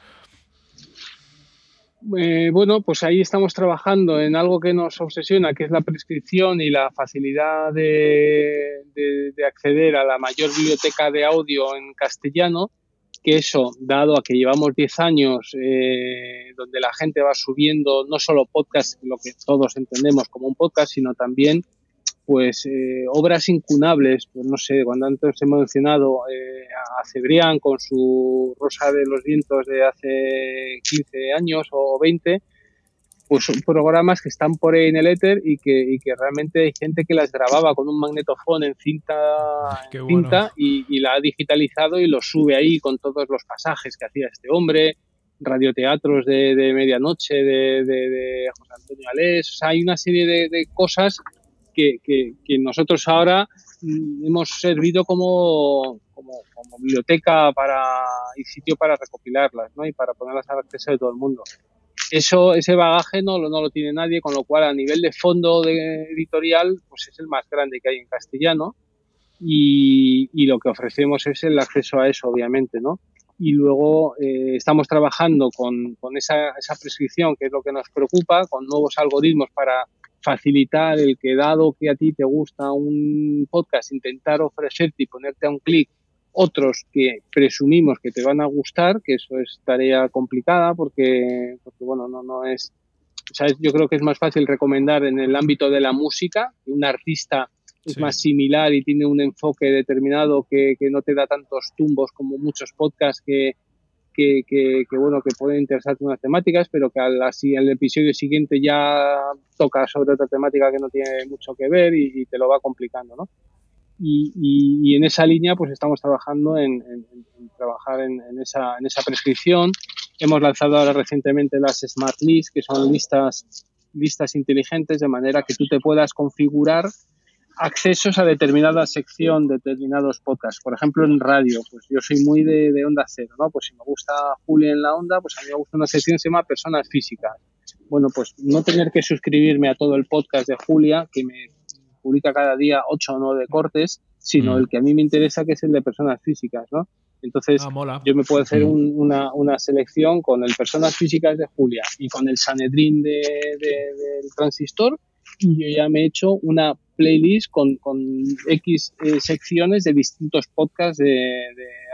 Eh, bueno, pues ahí estamos trabajando en algo que nos obsesiona, que es la prescripción y la facilidad de, acceder a la mayor biblioteca de audio en castellano, que eso, dado a que llevamos 10 años eh, donde la gente va subiendo no solo podcast, lo que todos entendemos como un podcast, sino también pues eh, obras incunables, pues no sé, cuando antes hemos mencionado eh, a Cebrián con su Rosa de los Vientos de hace 15 años o 20, pues son programas que están por ahí en el éter y que, que realmente hay gente que las grababa con un magnetofón en cinta, cinta y, la ha digitalizado y lo sube ahí con todos los pasajes que hacía este hombre, radioteatros de, de medianoche de, de, José Antonio Alés, o sea, hay una serie de cosas que, nosotros ahora mm, hemos servido como, como, biblioteca para, y sitio para recopilarlas ¿no? y para ponerlas al acceso de todo el mundo. Eso, ese bagaje no, no lo tiene nadie, con lo cual a nivel de fondo de editorial pues es el más grande que hay en castellano y, y lo que ofrecemos es el acceso a eso, obviamente, ¿no? y luego eh, estamos trabajando con, con esa, esa, prescripción, que es lo que nos preocupa, con nuevos algoritmos para facilitar el que dado que a ti te gusta un podcast, intentar ofrecerte y ponerte a un clic otros que presumimos que te van a gustar, que eso es tarea complicada porque, porque bueno, no, no es, yo creo que es más fácil recomendar en el ámbito de la música, un artista es más similar y tiene un enfoque determinado que, que no te da tantos tumbos como muchos podcasts que, que, bueno, que pueden interesarte unas temáticas, pero que al, así, el episodio siguiente ya toca sobre otra temática que no tiene mucho que ver y, te lo va complicando, ¿no? Y, y, en esa línea pues estamos trabajando en, trabajar en, esa, en esa prescripción. Hemos lanzado ahora recientemente las Smart Lists, que son listas, listas inteligentes, de manera que tú te puedas configurar accesos a determinada sección, determinados podcasts. Por ejemplo, en radio, pues yo soy muy de, onda cero, ¿no? Pues si me gusta Julia en la onda, pues a mí me gusta una sección que se llama Personas Físicas. Bueno, pues no tener que suscribirme a todo el podcast de Julia, que me publica cada día ocho o nueve cortes, sino mm. el que a mí me interesa, que es el de Personas Físicas, ¿no? Entonces, ah, yo me puedo hacer mm. una, una, selección con el Personas Físicas de Julia y con el Sanedrín de, del transistor yo ya me he hecho una playlist con, con X eh, secciones de distintos podcasts de,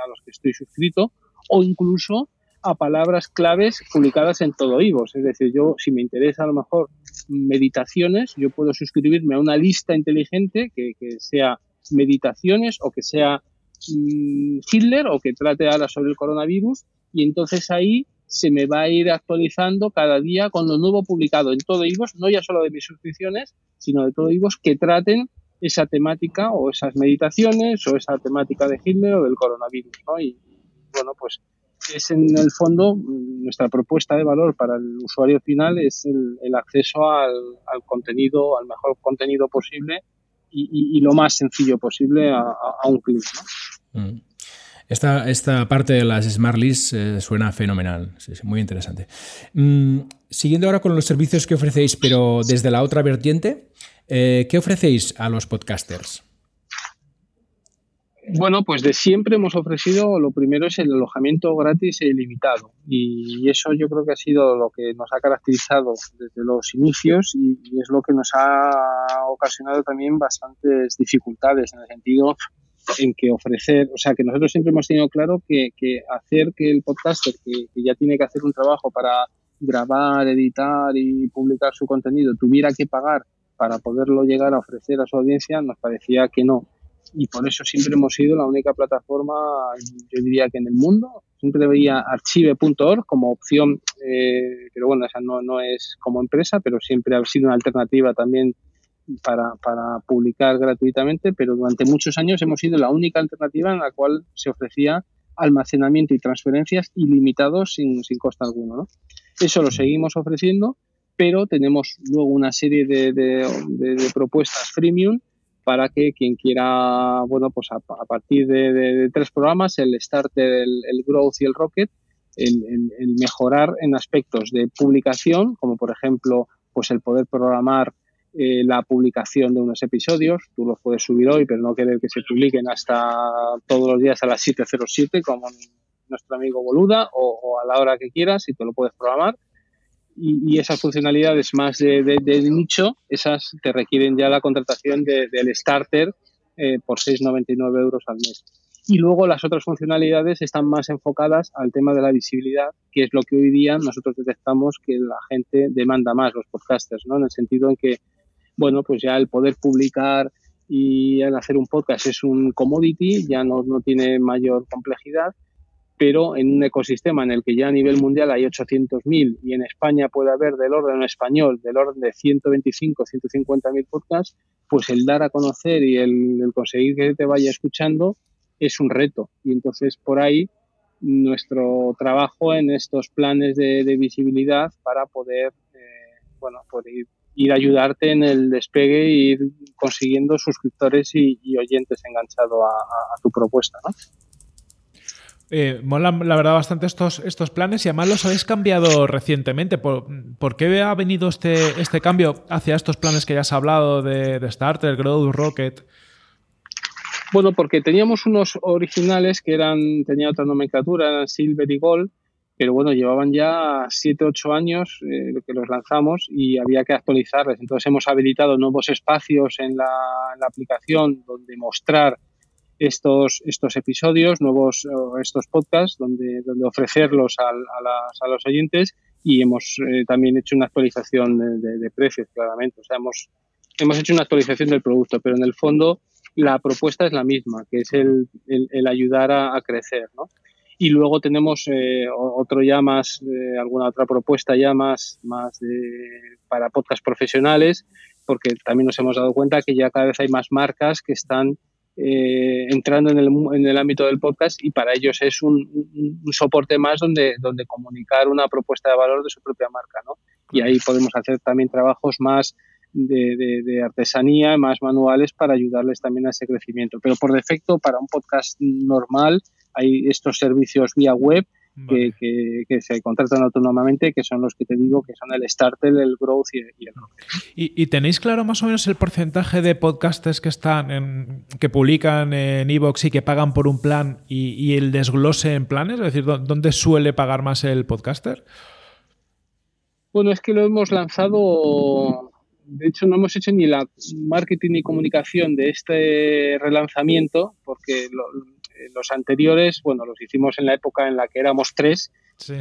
a los que estoy suscrito o incluso a palabras claves publicadas en todo Ivos. Es decir, yo si me interesa a lo mejor meditaciones, yo puedo suscribirme a una lista inteligente que, que sea meditaciones o que sea mm, Hitler o que trate ahora sobre el coronavirus y entonces ahí se me va a ir actualizando cada día con lo nuevo publicado en todo IVOS, no ya solo de mis suscripciones, sino de todo IVOS que traten esa temática o esas meditaciones o esa temática de Hitler o del coronavirus. ¿no? Y bueno, pues es en el fondo nuestra propuesta de valor para el usuario final es el, acceso al, contenido, al mejor contenido posible y, lo más sencillo posible a, un clic. ¿no? Mm. Esta, esta parte de las Smart Lists eh, suena fenomenal, muy interesante. Mm, siguiendo ahora con los servicios que ofrecéis, pero desde la otra vertiente, eh, ¿qué ofrecéis a los podcasters? Bueno, pues de siempre hemos ofrecido, lo primero es el alojamiento gratis e ilimitado. Y eso yo creo que ha sido lo que nos ha caracterizado desde los inicios y es lo que nos ha ocasionado también bastantes dificultades en el sentido en que ofrecer, o sea, que nosotros siempre hemos tenido claro que, hacer que el podcaster, que, ya tiene que hacer un trabajo para grabar, editar y publicar su contenido, tuviera que pagar para poderlo llegar a ofrecer a su audiencia, nos parecía que no. Y por eso siempre hemos sido la única plataforma, yo diría que en el mundo, siempre veía archive.org como opción, eh, pero bueno, esa no es como empresa, pero siempre ha sido una alternativa también para, para, publicar gratuitamente, pero durante muchos años hemos sido la única alternativa en la cual se ofrecía almacenamiento y transferencias ilimitados sin, sin coste alguno. ¿no? Eso lo seguimos ofreciendo, pero tenemos luego una serie de, de, propuestas freemium para que quien quiera, bueno, pues a, partir de, tres programas, el Starter, el, el Growth y el Rocket, el, el, mejorar en aspectos de publicación, como por ejemplo, pues el poder programar eh, la publicación de unos episodios. Tú los puedes subir hoy, pero no querer que se publiquen hasta todos los días a las 7.07, como nuestro amigo Boluda, o, a la hora que quieras, y tú lo puedes programar. Y, esas funcionalidades más de, nicho, esas te requieren ya la contratación del starter eh, por 6,99 euros al mes. Y luego las otras funcionalidades están más enfocadas al tema de la visibilidad, que es lo que hoy día nosotros detectamos que la gente demanda más, los podcasters, ¿no? En el sentido en que bueno, pues ya el poder publicar y el hacer un podcast es un commodity, ya no, no tiene mayor complejidad, pero en un ecosistema en el que ya a nivel mundial hay 800.000 y en España puede haber del orden español, del orden de 125, 150.000 podcasts, pues el dar a conocer y el, conseguir que te vaya escuchando es un reto. Y entonces por ahí nuestro trabajo en estos planes de, visibilidad para poder, eh, bueno, poder ir ir a ayudarte en el despegue e ir consiguiendo suscriptores y, oyentes enganchados a, tu propuesta, ¿no? Eh, mola, la verdad, bastante estos, estos planes y además los habéis cambiado recientemente. ¿Por, qué ha venido este, este cambio hacia estos planes que ya has hablado de, de Starter, Growth, Rocket? Bueno, porque teníamos unos originales que eran, tenía otra nomenclatura, eran Silver y Gold, pero bueno, llevaban ya 7, 8 años eh, que los lanzamos y había que actualizarles. Entonces hemos habilitado nuevos espacios en la, aplicación donde mostrar estos, estos episodios, nuevos estos podcasts, donde, donde ofrecerlos a, los oyentes y hemos eh, también hecho una actualización de, precios, claramente. O sea, hemos, hemos hecho una actualización del producto, pero en el fondo la propuesta es la misma, que es el, el, ayudar a, a crecer, ¿no? Y luego tenemos eh, otro ya más, eh, alguna otra propuesta ya más, más de, para podcast profesionales, porque también nos hemos dado cuenta que ya cada vez hay más marcas que están eh, entrando en el, en el, ámbito del podcast y para ellos es un, soporte más donde, donde comunicar una propuesta de valor de su propia marca. ¿no? Y ahí podemos hacer también trabajos más de, artesanía, más manuales para ayudarles también a ese crecimiento. Pero por defecto, para un podcast normal, hay estos servicios vía web que, que, se contratan autónomamente, que son los que te digo que son el Starter, el Growth y, el ¿Y, tenéis claro más o menos el porcentaje de podcasters que están en, que publican en Evox y que pagan por un plan y, y, el desglose en planes? Es decir, ¿dónde suele pagar más el podcaster? Bueno, es que lo hemos lanzado de hecho, no hemos hecho ni la marketing ni comunicación de este relanzamiento, porque los anteriores, bueno, los hicimos en la época en la que éramos tres,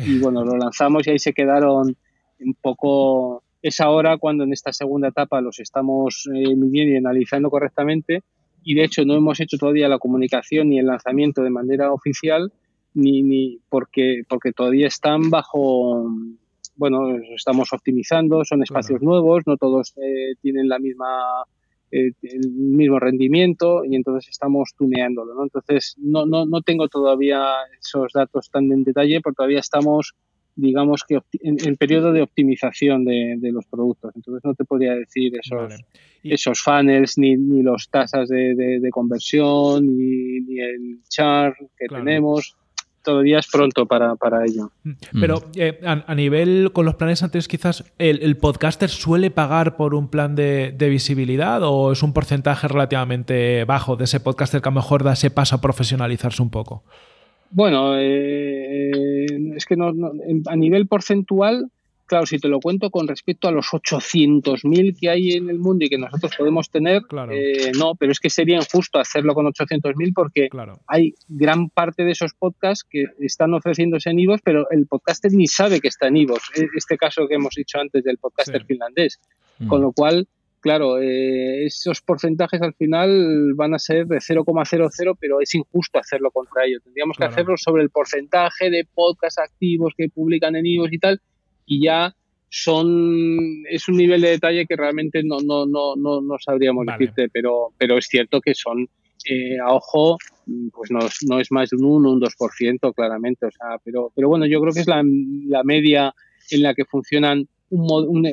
y bueno, lo lanzamos y ahí se quedaron un poco. Es ahora cuando en esta segunda etapa los estamos eh, midiendo y analizando correctamente, y de hecho no hemos hecho todavía la comunicación ni el lanzamiento de manera oficial, ni, ni porque, porque todavía están bajo bueno, estamos optimizando, son espacios nuevos, no todos eh, tienen la misma eh, el mismo rendimiento y entonces estamos tuneándolo, ¿no? Entonces no, no, no tengo todavía esos datos tan en detalle porque todavía estamos digamos que en, periodo de optimización de, los productos. Entonces no te podría decir esos, esos funnels, ni, ni las tasas de, conversión, ni, ni, el char que tenemos todavía es pronto para, ello. Mm. Pero eh, a, nivel, con los planes anteriores, quizás el, podcaster suele pagar por un plan de, visibilidad o es un porcentaje relativamente bajo de ese podcaster que a lo mejor da ese paso a profesionalizarse un poco. Bueno, eh, es que no, a nivel porcentual claro, si te lo cuento con respecto a los 800.000 que hay en el mundo y que nosotros podemos tener, eh, no, pero es que sería injusto hacerlo con 800.000 porque hay gran parte de esos podcasts que están ofreciéndose en IVOS, pero el podcaster ni sabe que está en IVOS. E, este caso que hemos dicho antes del podcaster finlandés. Mm. Con lo cual, claro, eh, esos porcentajes al final van a ser de 0,00, pero es injusto hacerlo contra ello. Tendríamos que hacerlo sobre el porcentaje de podcasts activos que publican en IVOS y tal y ya son es un nivel de detalle que realmente no no no no, no sabríamos decirte pero pero es cierto que son eh, a ojo pues no, no, es más de un 1 un 2% claramente o sea pero pero bueno yo creo que es la, la media en la que funcionan un, un,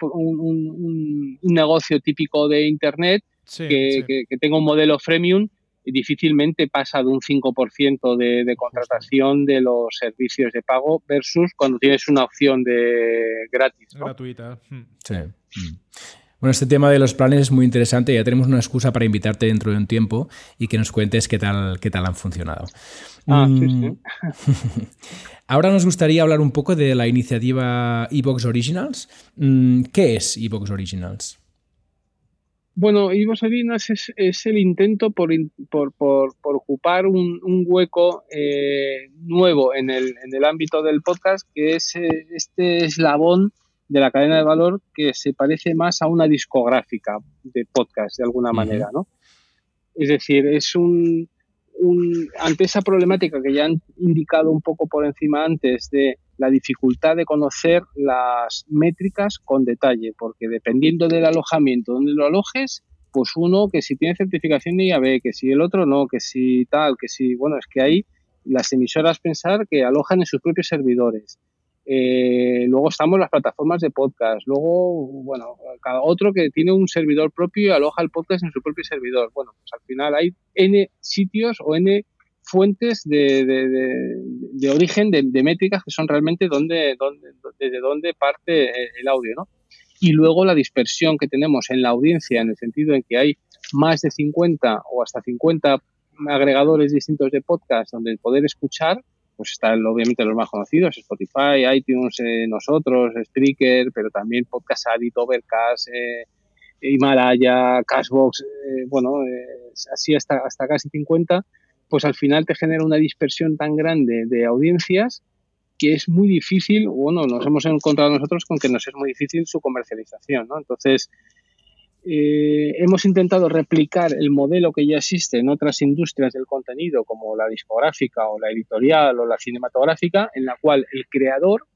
un, un negocio típico de internet que, que, que, tenga un modelo freemium difícilmente pasa de un 5% de, de contratación de los servicios de pago versus cuando tienes una opción de gratis. Gratuita. Hmm. Sí. Hmm. Bueno, este tema de los planes es muy interesante. Ya tenemos una excusa para invitarte dentro de un tiempo y que nos cuentes qué tal, qué tal han funcionado. Ah, sí, sí. Mm. (laughs) Ahora nos gustaría hablar un poco de la iniciativa Evox Originals. Mm, ¿Qué es Evox Originals? Bueno, Ivo Salinas es, es el intento por, por, por, por ocupar un, un hueco eh, nuevo en el, en el ámbito del podcast, que es eh, este eslabón de la cadena de valor que se parece más a una discográfica de podcast, de alguna manera, ¿no? Es decir, es un, un, ante esa problemática que ya han indicado un poco por encima antes de la dificultad de conocer las métricas con detalle, porque dependiendo del alojamiento donde lo alojes, pues uno que si tiene certificación de IAB, que si el otro no, que si tal, que si, bueno, es que hay las emisoras pensar que alojan en sus propios servidores. Eh, luego estamos las plataformas de podcast. Luego, bueno, cada otro que tiene un servidor propio y aloja el podcast en su propio servidor. Bueno, pues al final hay N sitios o N fuentes de, de, origen de, métricas que son realmente donde, donde, desde dónde parte el audio, ¿no? Y luego la dispersión que tenemos en la audiencia, en el sentido en que hay más de 50 o hasta 50 agregadores distintos de podcast donde poder escuchar, pues están obviamente los más conocidos, Spotify, iTunes, eh, nosotros, Spreaker, pero también Podcast Addict, Overcast, eh, Himalaya, Cashbox, eh, bueno, así hasta, hasta casi 50 pues al final te genera una dispersión tan grande de audiencias que es muy difícil, bueno, nos hemos encontrado nosotros con que nos es muy difícil su comercialización, ¿no? Entonces, eh, hemos intentado replicar el modelo que ya existe en otras industrias del contenido, como la discográfica o la editorial o la cinematográfica, en la cual el creador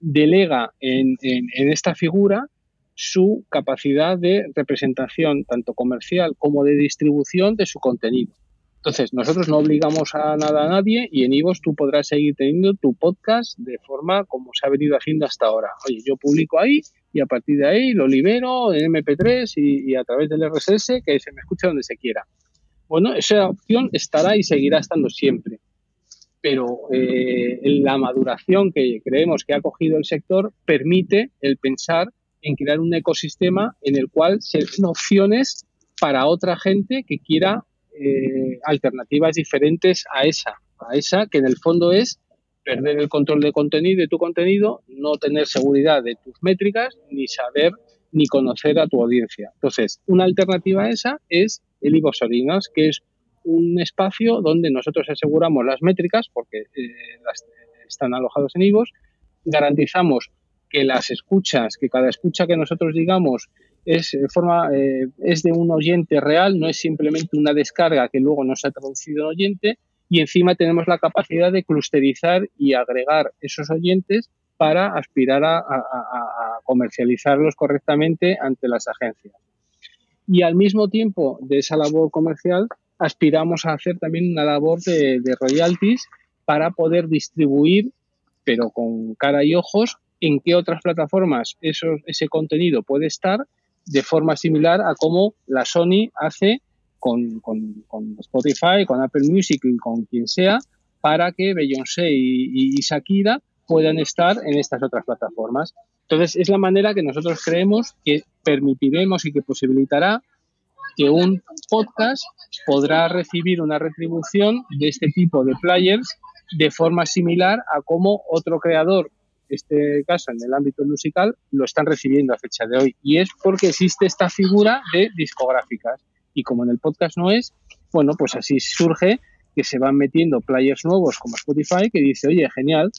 delega en, en esta figura su capacidad de representación, tanto comercial como de distribución de su contenido. Entonces, nosotros no obligamos a nada a nadie y en Ivos tú podrás seguir teniendo tu podcast de forma como se ha venido haciendo hasta ahora. Oye, yo publico ahí y a partir de ahí lo libero en MP3 y, a través del RSS que se me escuche donde se quiera. Bueno, esa opción estará y seguirá estando siempre. Pero eh, la maduración que creemos que ha cogido el sector permite el pensar en crear un ecosistema en el cual se den opciones para otra gente que quiera eh, alternativas diferentes a esa, a esa que en el fondo es perder el control de contenido, de tu contenido, no tener seguridad de tus métricas, ni saber ni conocer a tu audiencia. Entonces, una alternativa a esa es el Ivos Originals, que es un espacio donde nosotros aseguramos las métricas, porque eh, están alojados en Ivos, garantizamos que las escuchas, que cada escucha que nosotros digamos es, eh, forma, eh, es de un oyente real, no es simplemente una descarga que luego no se ha traducido en oyente, y encima tenemos la capacidad de clusterizar y agregar esos oyentes para aspirar a, comercializarlos correctamente ante las agencias. Y al mismo tiempo de esa labor comercial, aspiramos a hacer también una labor de, royalties para poder distribuir, pero con cara y ojos, en qué otras plataformas eso, ese contenido puede estar de forma similar a cómo la Sony hace con, Spotify, con Apple Music y con quien sea, para que Beyoncé y, y, Shakira puedan estar en estas otras plataformas. Entonces, es la manera que nosotros creemos que permitiremos y que posibilitará que un podcast podrá recibir una retribución de este tipo de players de forma similar a cómo otro creador este caso en el ámbito musical, lo están recibiendo a fecha de hoy. Y es porque existe esta figura de discográficas. Y como en el podcast no es, bueno, pues así surge que se van metiendo players nuevos como Spotify que dice, oye, genial,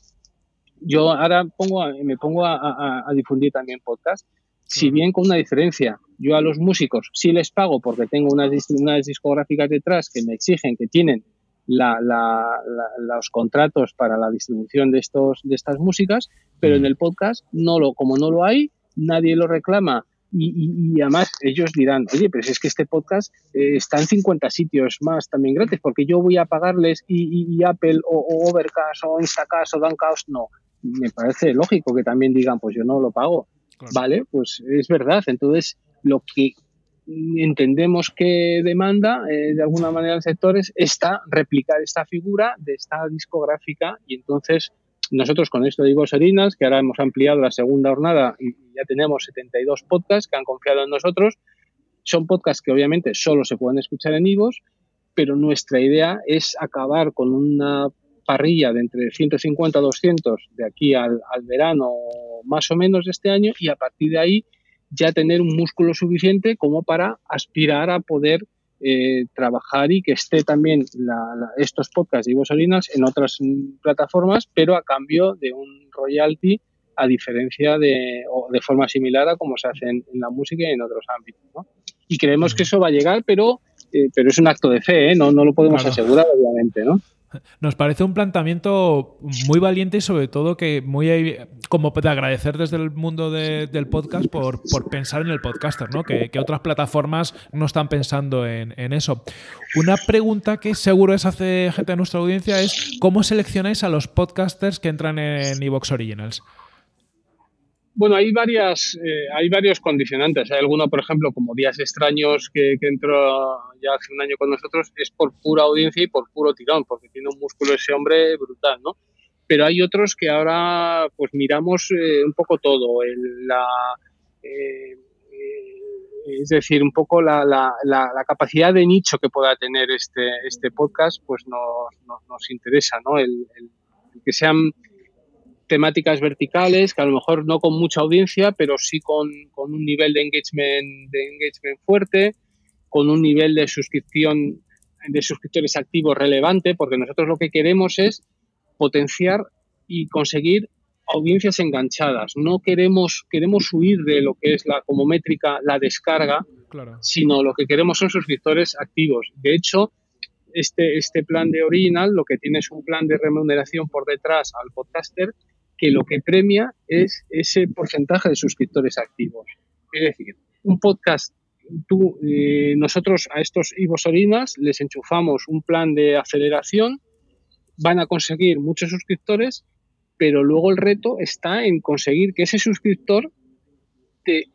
yo ahora pongo me pongo a, difundir también podcast. Si bien con una diferencia, yo a los músicos sí les pago porque tengo unas, unas discográficas detrás que me exigen que tienen los contratos para la distribución de, estos, de estas músicas, pero en mm. el podcast, no lo, como no lo hay, nadie lo reclama. Y, además ellos dirán, oye, pero si es que este podcast eh, está en 50 sitios más también gratis, porque yo voy a pagarles y, Apple o, Overcast o Instacast o Downcast, no. Me parece lógico que también digan, pues yo no lo pago. Vale, pues es verdad. Entonces, lo que entendemos que demanda eh, de alguna manera el sector es esta, replicar esta figura de esta discográfica. Y entonces nosotros con esto digo Serinas, que ahora hemos ampliado la segunda jornada y ya tenemos 72 podcasts que han confiado en nosotros, son podcasts que obviamente solo se pueden escuchar en Ivos, pero nuestra idea es acabar con una parrilla de entre 150 a 200 de aquí al, al verano más o menos de este año y a partir de ahí ya tener un músculo suficiente como para aspirar a poder eh, trabajar y que esté también estos podcasts de Ivo Salinas en otras plataformas, pero a cambio de un royalty a diferencia de, o de forma similar a como se hace en, la música y en otros ámbitos. Y creemos que eso va a llegar, pero, eh, pero es un acto de fe, ¿eh? no, no lo podemos asegurar, obviamente. ¿no? Nos parece un planteamiento muy valiente y sobre todo que muy como de agradecer desde el mundo del podcast por, pensar en el podcaster, ¿no? Que, otras plataformas no están pensando en, eso. Una pregunta que seguro es hace gente de nuestra audiencia es ¿cómo seleccionáis a los podcasters que entran en Evox Originals? Bueno, hay varias, eh, hay varios condicionantes. Hay alguno, por ejemplo, como Días Extraños, que, entró ya hace un año con nosotros, es por pura audiencia y por puro tirón, porque tiene un músculo ese hombre brutal, ¿no? Pero hay otros que ahora, pues miramos eh, un poco todo, la, eh, es decir, un poco la, la, capacidad de nicho que pueda tener este, este podcast, pues nos, nos, interesa, ¿no? el que sean temáticas verticales, que a lo mejor no con mucha audiencia, pero sí con, un nivel de engagement, de engagement fuerte, con un nivel de suscripción de suscriptores activos relevante, porque nosotros lo que queremos es potenciar y conseguir audiencias enganchadas. No queremos, queremos huir de lo que es la, como métrica la descarga, sino lo que queremos son suscriptores activos. De hecho, este, este plan de Original lo que tiene es un plan de remuneración por detrás al podcaster que lo que premia es ese porcentaje de suscriptores activos. Es decir, un podcast, tú, eh, nosotros a estos Ibosorinas les enchufamos un plan de aceleración, van a conseguir muchos suscriptores, pero luego el reto está en conseguir que ese suscriptor te,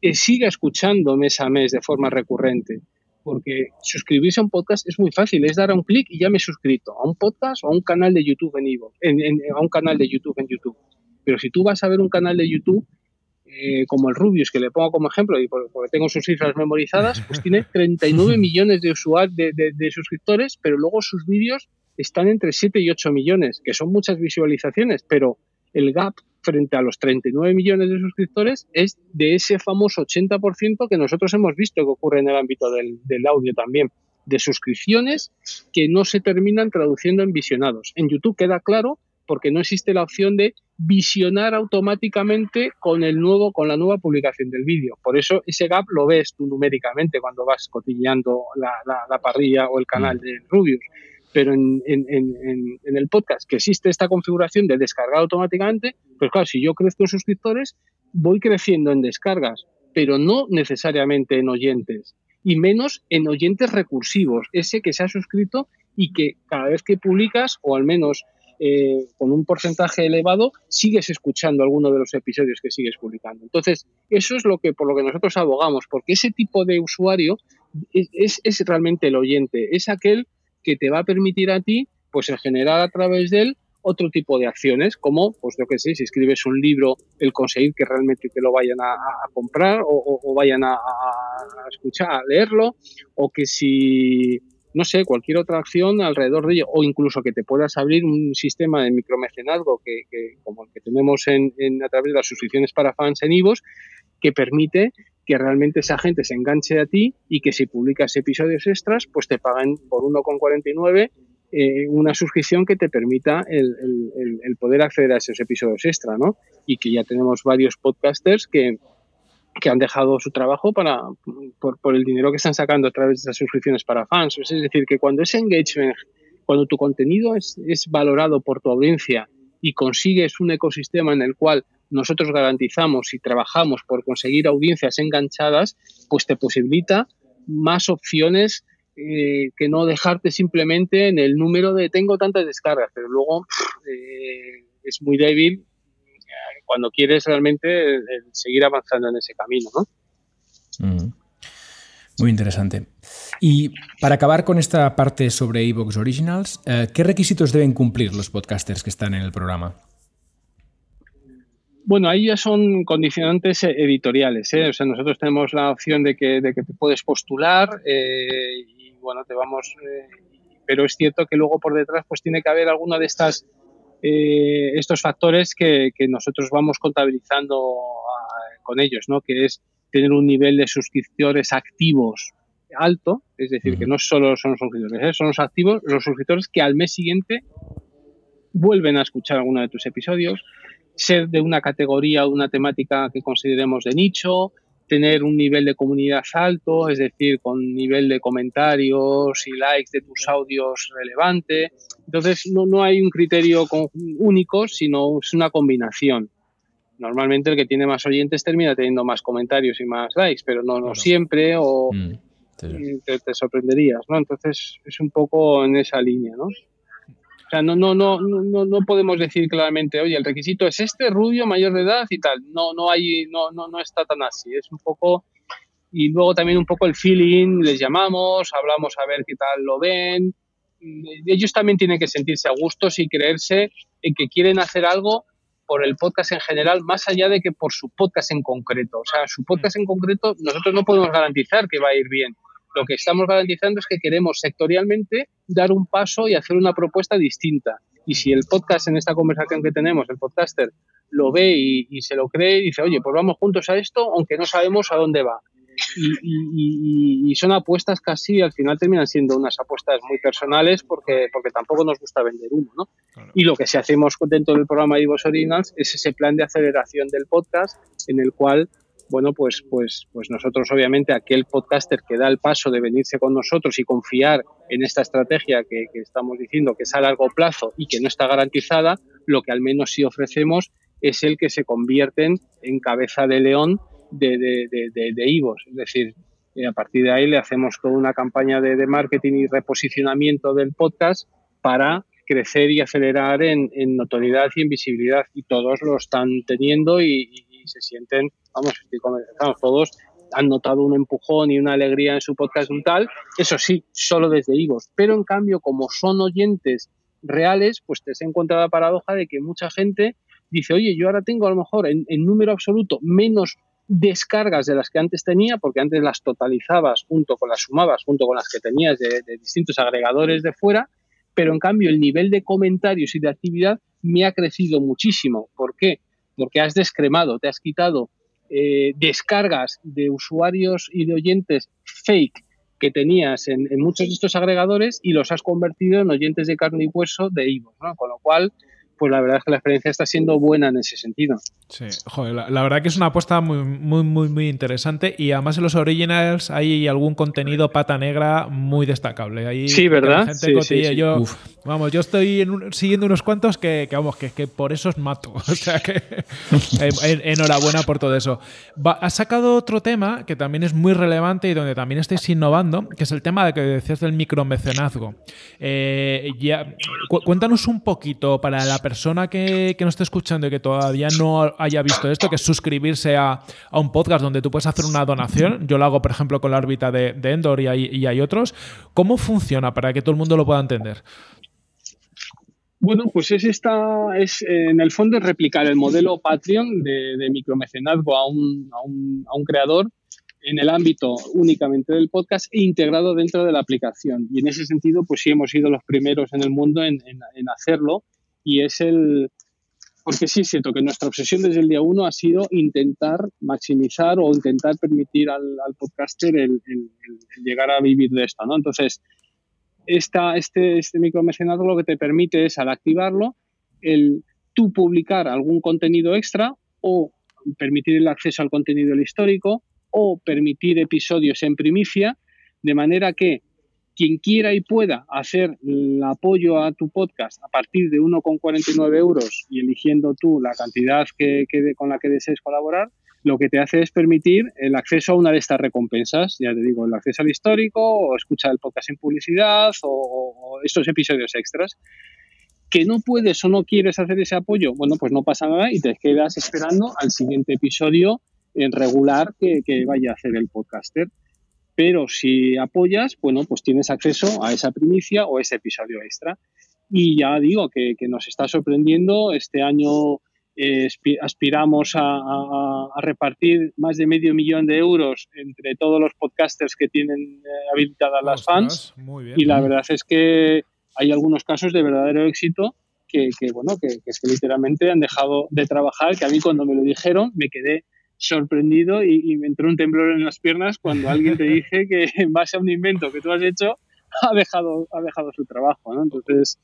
te siga escuchando mes a mes de forma recurrente porque suscribirse a un podcast es muy fácil, es dar a un clic y ya me he suscrito a un podcast o a un canal de YouTube en Ivo, a un canal de YouTube en YouTube. Pero si tú vas a ver un canal de YouTube eh, como el Rubius, que le pongo como ejemplo y porque tengo sus cifras memorizadas, pues tiene (laughs) 39 millones de usuarios, de, suscriptores, pero luego sus vídeos están entre 7 y 8 millones, que son muchas visualizaciones, pero el gap frente a los 39 millones de suscriptores es de ese famoso 80% que nosotros hemos visto que ocurre en el ámbito del, audio también, de suscripciones que no se terminan traduciendo en visionados. En YouTube queda claro porque no existe la opción de visionar automáticamente con el nuevo con la nueva publicación del vídeo. Por eso ese gap lo ves tú numéricamente cuando vas cotilleando la, la parrilla o el canal mm. de Rubius pero en, el podcast que existe esta configuración de descargar automáticamente, pues claro, si yo crezco en suscriptores, voy creciendo en descargas, pero no necesariamente en oyentes, y menos en oyentes recursivos, ese que se ha suscrito y que cada vez que publicas, o al menos eh, con un porcentaje elevado, sigues escuchando alguno de los episodios que sigues publicando. Entonces, eso es lo que por lo que nosotros abogamos, porque ese tipo de usuario es, es realmente el oyente, es aquel que te va a permitir a ti, pues, generar a través de él otro tipo de acciones, como, pues yo que sé, si escribes un libro, el conseguir que realmente te lo vayan a, comprar o, vayan a, escuchar, a leerlo, o que si no sé, cualquier otra acción alrededor de ello, o incluso que te puedas abrir un sistema de micromecenazgo que, como el que tenemos en, a través de las suscripciones para fans en IVOS, que permite que realmente esa gente se enganche a ti y que si publicas episodios extras, pues te paguen por 1,49 eh, una suscripción que te permita el, poder acceder a esos episodios extra, ¿no? Y que ya tenemos varios podcasters que, que han dejado su trabajo para, por, el dinero que están sacando a través de esas suscripciones para fans. Es decir, que cuando ese engagement, cuando tu contenido es, es valorado por tu audiencia y consigues un ecosistema en el cual nosotros garantizamos y trabajamos por conseguir audiencias enganchadas, pues te posibilita más opciones eh, que no dejarte simplemente en el número de tengo tantas descargas, pero luego eh, es muy débil cuando quieres realmente seguir avanzando en ese camino, ¿no? Muy interesante. Y para acabar con esta parte sobre Evox Originals, eh, ¿qué requisitos deben cumplir los podcasters que están en el programa? Bueno, ahí ya son condicionantes editoriales. ¿eh? O sea, nosotros tenemos la opción de que, de que te puedes postular eh, y bueno, te vamos. pero es cierto que luego por detrás pues tiene que haber alguna de estas eh, estos factores que, nosotros vamos contabilizando ah, con ellos, ¿no? que es tener un nivel de suscriptores activos alto, es decir, que no solo son suscriptores, ¿eh? son los activos, los suscriptores que al mes siguiente vuelven a escuchar alguno de tus episodios, ser de una categoría o una temática que consideremos de nicho, tener un nivel de comunidad alto, es decir, con nivel de comentarios y likes de tus audios relevante. Entonces, no, no hay un criterio único, sino es una combinación. Normalmente el que tiene más oyentes termina teniendo más comentarios y más likes, pero no, no siempre o mm, te, te, sorprenderías, ¿no? Entonces, es un poco en esa línea, ¿no? O sea, no, no, no, no, no podemos decir claramente, oye, el requisito es este, rubio, mayor de edad y tal. No, no hay, no, no, no está tan así. Es un poco, y luego también un poco el feeling, les llamamos, hablamos a ver qué tal lo ven. Ellos también tienen que sentirse a gustos y creerse en que quieren hacer algo por el podcast en general, más allá de que por su podcast en concreto. O sea, su podcast en concreto, nosotros no podemos garantizar que va a ir bien lo que estamos garantizando es que queremos sectorialmente dar un paso y hacer una propuesta distinta. Y si el podcast en esta conversación que tenemos, el podcaster, lo ve y, se lo cree y dice, oye, pues vamos juntos a esto, aunque no sabemos a dónde va. Y, son apuestas casi, al final terminan siendo unas apuestas muy personales porque, porque tampoco nos gusta vender uno, ¿no? Y lo que sí hacemos dentro del programa Ivos Originals es ese plan de aceleración del podcast en el cual bueno, pues, pues, pues nosotros obviamente aquel podcaster que da el paso de venirse con nosotros y confiar en esta estrategia que, estamos diciendo que es a largo plazo y que no está garantizada, lo que al menos sí ofrecemos es el que se convierten en cabeza de león de, de, de, IVOS. Es decir, eh, a partir de ahí le hacemos toda una campaña de, marketing y reposicionamiento del podcast para crecer y acelerar en, notoriedad y en visibilidad. Y todos lo están teniendo y se sienten vamos, todos han notado un empujón y una alegría en su podcast un tal, eso sí, solo desde Ivos. Pero en cambio, como son oyentes reales, pues te has encontrado la paradoja de que mucha gente dice, oye, yo ahora tengo a lo mejor en, número absoluto menos descargas de las que antes tenía, porque antes las totalizabas junto con las sumabas, junto con las que tenías de distintos agregadores de fuera, pero en cambio el nivel de comentarios y de actividad me ha crecido muchísimo. ¿Por qué? Porque has descremado, te has quitado eh, descargas de usuarios y de oyentes fake que tenías en, muchos de estos agregadores y los has convertido en oyentes de carne y hueso de Ivo, ¿no? Con lo cual, pues la verdad es que la experiencia está siendo buena en ese sentido. Sí, joder, la, verdad que es una apuesta muy, muy, muy, muy interesante y además en los originals hay algún contenido pata negra muy destacable. sí, ¿verdad? sí, Yo, vamos, yo estoy siguiendo unos cuantos que, vamos, que, que, por eso os mato. (laughs) O sea que (laughs) enhorabuena por todo eso. has sacado otro tema que también es muy relevante y donde también estáis innovando, que es el tema de que decías del micromecenazgo. Eh, ya, cuéntanos un poquito para la persona que, que nos esté escuchando y que todavía no haya visto esto, que es suscribirse a, un podcast donde tú puedes hacer una donación. Yo lo hago, por ejemplo, con la órbita de, Endor y hay, otros. ¿Cómo funciona para que todo el mundo lo pueda entender? Bueno, pues es esta, es en el fondo es replicar el modelo Patreon de, micromecenazgo a un, a un, creador en el ámbito únicamente del podcast e integrado dentro de la aplicación. Y en ese sentido, pues sí hemos sido los primeros en el mundo en, hacerlo y es el... Porque sí es cierto que nuestra obsesión desde el día uno ha sido intentar maximizar o intentar permitir al, podcaster el, llegar a vivir de esto, ¿no? Entonces, esta, este, este micromecenado lo que te permite es, al activarlo, el tú publicar algún contenido extra o permitir el acceso al contenido histórico o permitir episodios en primicia, de manera que quien quiera y pueda hacer el apoyo a tu podcast a partir de 1,49 euros y eligiendo tú la cantidad que, con la que desees colaborar, lo que te hace es permitir el acceso a una de estas recompensas, ya te digo, el acceso al histórico o escuchar el podcast sin publicidad o, o estos episodios extras. Que no puedes o no quieres hacer ese apoyo, bueno, pues no pasa nada y te quedas esperando al siguiente episodio en regular que, vaya a hacer el podcaster. Pero si apoyas, bueno, pues tienes acceso a esa primicia o ese episodio extra. Y ya digo que, nos está sorprendiendo. Este año eh, aspiramos a, repartir más de medio millón de euros entre todos los podcasters que tienen eh, habilitadas las fans. y la verdad es que hay algunos casos de verdadero éxito que, bueno, que, que, literalmente han dejado de trabajar, que a mí cuando me lo dijeron me quedé sorprendido y, me entró un temblor en las piernas cuando alguien te (laughs) dice que en base a un invento que tú has hecho ha dejado, ha dejado su trabajo, ¿no? Entonces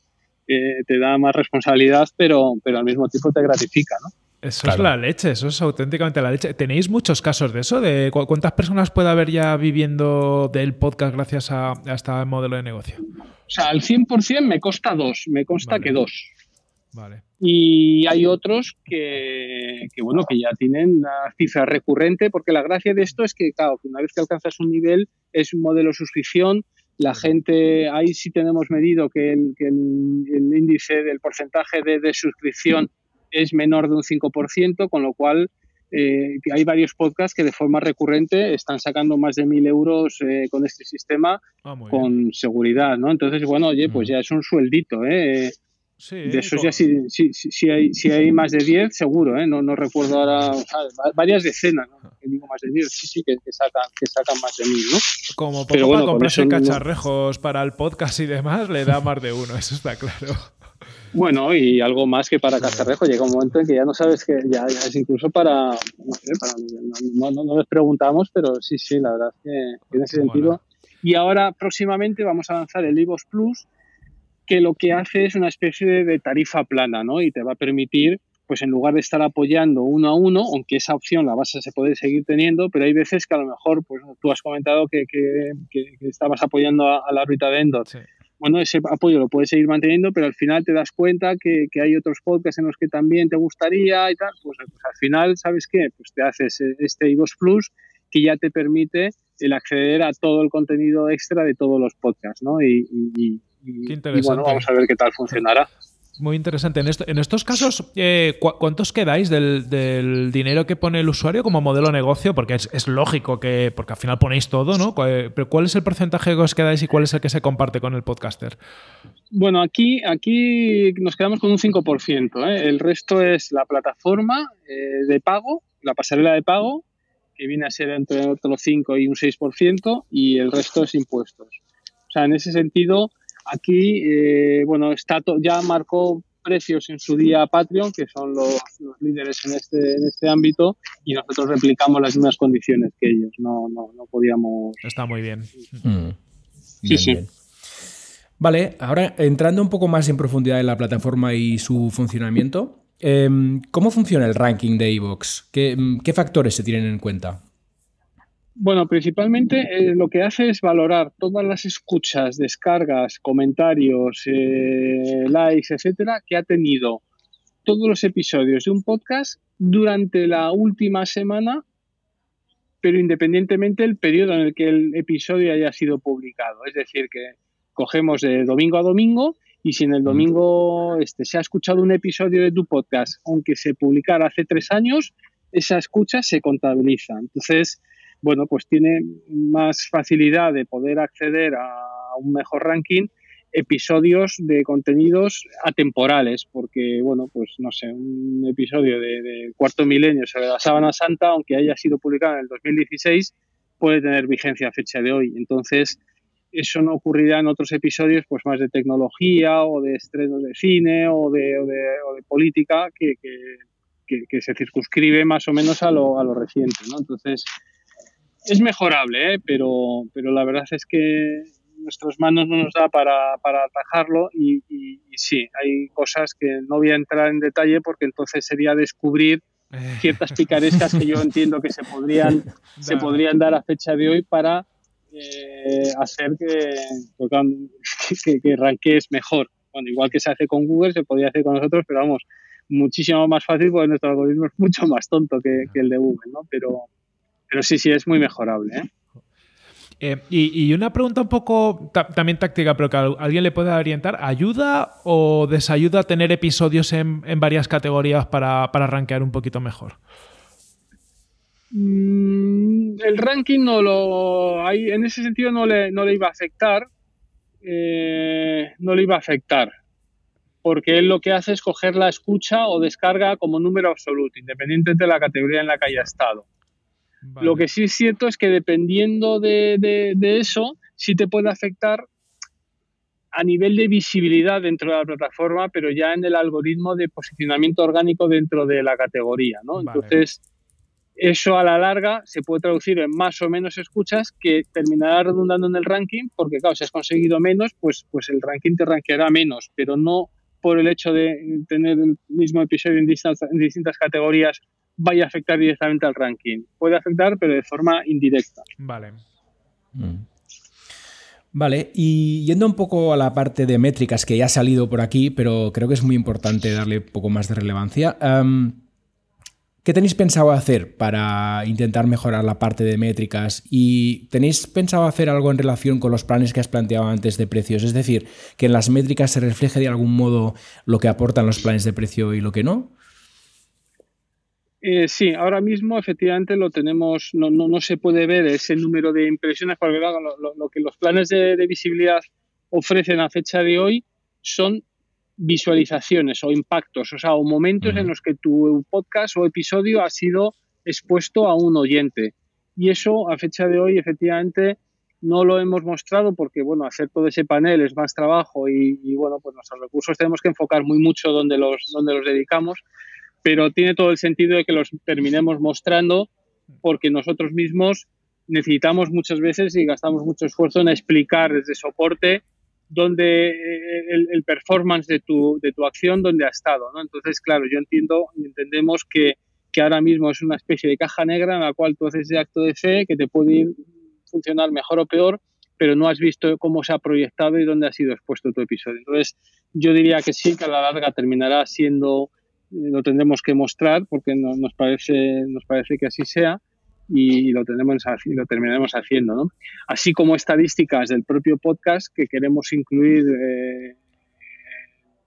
eh, te da más responsabilidad, pero, pero al mismo tiempo te gratifica, ¿no? Eso es la leche, eso es auténticamente la leche. ¿Tenéis muchos casos de eso? ¿De cuántas personas puede haber ya viviendo del podcast gracias a, a este modelo de negocio? O sea, al 100% me consta dos, me consta que dos. Vale. Y hay otros que, bueno, que ya tienen una cifra recurrente, porque la gracia de esto es que, claro, una vez que alcanzas un nivel, es un modelo de suscripción, la gente, ahí sí tenemos medido que el, índice del porcentaje de, de suscripción es menor de un 5%, con lo cual eh, hay varios podcasts que de forma recurrente están sacando más de mil euros eh, con este sistema ah, con seguridad, ¿no? Entonces, bueno, oye, pues ya es un sueldito, ¿eh? De esos ya si, si, hay, si hay más de 10, seguro, ¿eh? No, no recuerdo ahora, varias decenas, ¿no? Que digo más de 10, sí, sí, que, sacan, que sacan más de mil, ¿no? Como Pero bueno, comprarse cacharrejos para el podcast y demás, le da más de uno, eso está claro. Bueno, y algo más que para Cacharrejo. Llega un momento en que ya no sabes que ya, es incluso para, no sé, para, no, les preguntamos, pero sí, sí, la verdad es que en ese sentido. Y ahora próximamente vamos a lanzar el Ivos Plus, que lo que hace es una especie de, tarifa plana, ¿no? Y te va a permitir, pues en lugar de estar apoyando uno a uno, aunque esa opción la vas a se puede seguir teniendo, pero hay veces que a lo mejor, pues tú has comentado que, que, estabas apoyando a, la órbita de Endor. Sí bueno, ese apoyo lo puedes seguir manteniendo, pero al final te das cuenta que, hay otros podcasts en los que también te gustaría y tal, pues, pues al final, ¿sabes qué? Pues te haces este iVoox Plus que ya te permite el acceder a todo el contenido extra de todos los podcasts, ¿no? Y, y, y bueno, vamos a ver qué tal funcionará. Muy interesante. En, en estos casos, eh, ¿cuántos quedáis del, dinero que pone el usuario como modelo negocio? Porque es, lógico que, porque al final ponéis todo, ¿no? Pero ¿cuál es el porcentaje que os quedáis y cuál es el que se comparte con el podcaster? Bueno, aquí, aquí nos quedamos con un 5%. ¿eh? El resto es la plataforma eh, de pago, la pasarela de pago, que viene a ser entre otro 5 y un 6%, y el resto es impuestos. O sea, en ese sentido Aquí, eh, bueno, está ya marcó precios en su día Patreon, que son los, líderes en este, en este ámbito, y nosotros replicamos las mismas condiciones que ellos. No, no, no podíamos. Está muy bien. Mm. sí, sí. Vale, ahora entrando un poco más en profundidad en la plataforma y su funcionamiento, em, ¿cómo funciona el ranking de Evox? ¿Qué, ¿Qué factores se tienen en cuenta? Bueno, principalmente eh, lo que hace es valorar todas las escuchas, descargas, comentarios, eh, likes, etcétera, que ha tenido todos los episodios de un podcast durante la última semana, pero independientemente del periodo en el que el episodio haya sido publicado. Es decir, que cogemos de domingo a domingo y si en el domingo este, se ha escuchado un episodio de tu podcast, aunque se publicara hace tres años, esa escucha se contabiliza. Entonces, bueno, pues tiene más facilidad de poder acceder a un mejor ranking episodios de contenidos atemporales, porque, bueno, pues no sé, un episodio de, cuarto milenio sobre la sábana santa, aunque haya sido publicado en el 2016, puede tener vigencia a fecha de hoy. Entonces, eso no ocurrirá en otros episodios, pues más de tecnología o de estrenos de cine o de, política que, que, se circunscribe más o menos a lo, a lo reciente. ¿no? Entonces, es mejorable, ¿eh? pero, pero la verdad es que nuestras manos no nos da para, para atajarlo y, y, sí, hay cosas que no voy a entrar en detalle porque entonces sería descubrir ciertas picarescas que yo (laughs) entiendo que se podrían, se podrían dar a fecha de hoy para eh, hacer que, que, que, mejor. Bueno, igual que se hace con Google, se podría hacer con nosotros, pero vamos, muchísimo más fácil porque nuestro algoritmo es mucho más tonto que, el de Google, ¿no? Pero, pero sí, sí, es muy mejorable, ¿eh? eh y, una pregunta un poco también táctica, pero que alguien le pueda orientar. ¿Ayuda o desayuda tener episodios en, varias categorías para, para rankear un poquito mejor? Mm, el ranking no lo hay, en ese sentido no le, no le iba a afectar. Eh, no le iba a afectar. Porque él lo que hace es coger la escucha o descarga como número absoluto, independiente de la categoría en la que haya estado. Lo que sí es cierto es que dependiendo de, de, eso, sí te puede afectar a nivel de visibilidad dentro de la plataforma, pero ya en el algoritmo de posicionamiento orgánico dentro de la categoría, ¿no? Entonces, eso a la larga se puede traducir en más o menos escuchas que terminará redundando en el ranking, porque claro, si has conseguido menos, pues, pues el ranking te rankeará menos, pero no por el hecho de tener el mismo episodio en distintas, en distintas categorías vaya a afectar directamente al ranking. Puede afectar, pero de forma indirecta. Vale. Mm. Vale, y yendo un poco a la parte de métricas que ya ha salido por aquí, pero creo que es muy importante darle un poco más de relevancia. ¿Qué tenéis pensado hacer para intentar mejorar la parte de métricas? ¿Y tenéis pensado hacer algo en relación con los planes que has planteado antes de precios? Es decir, que en las métricas se refleje de algún modo lo que aportan los planes de precio y lo que no. Eh, sí, ahora mismo efectivamente lo tenemos, no, no, se puede ver ese número de impresiones, porque lo, lo, que los planes de, de visibilidad ofrecen a fecha de hoy son visualizaciones o impactos, o sea, o momentos en los que tu podcast o episodio ha sido expuesto a un oyente. Y eso a fecha de hoy efectivamente no lo hemos mostrado porque, bueno, hacer todo ese panel es más trabajo y, bueno, pues nuestros recursos tenemos que enfocar muy mucho donde los, donde los dedicamos, pero tiene todo el sentido de que los terminemos mostrando porque nosotros mismos necesitamos muchas veces y gastamos mucho esfuerzo en explicar desde soporte donde eh, el, performance de tu, de tu acción, donde ha estado. ¿no? Entonces, claro, yo entiendo entendemos que, que, ahora mismo es una especie de caja negra en la cual tú haces de acto de fe que te puede ir, funcionar mejor o peor, pero no has visto cómo se ha proyectado y dónde ha sido expuesto tu episodio. Entonces, yo diría que sí, que a la larga terminará siendo, lo tendremos que mostrar porque nos, parece, nos parece que así sea y lo, tenemos, lo terminaremos haciendo. ¿no? Así como estadísticas del propio podcast que queremos incluir eh,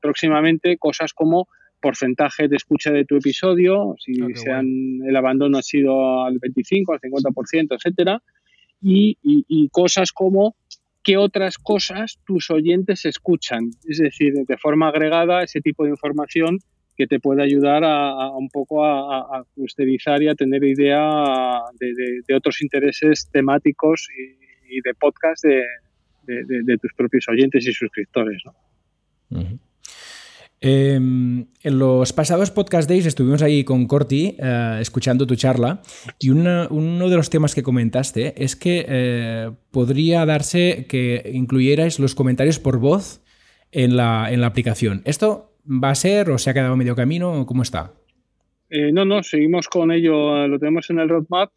próximamente, cosas como porcentaje de escucha de tu episodio, si ah, el abandono ha sido al 25, al 50%, etcétera, y, y, cosas como qué otras cosas tus oyentes escuchan, es decir, de forma agregada ese tipo de información que te puede ayudar a, un poco a, a, y a tener idea de, otros intereses temáticos y, de podcast de, tus propios oyentes y suscriptores. Em, en los pasados Podcast Days estuvimos ahí con Corti eh, escuchando tu charla y uno de los temas que comentaste es que eh, podría darse que incluyerais los comentarios por voz en la, en la aplicación. ¿Esto va a ser o se ha quedado medio camino? ¿Cómo está? Eh, no, no, seguimos con ello, lo tenemos en el roadmap,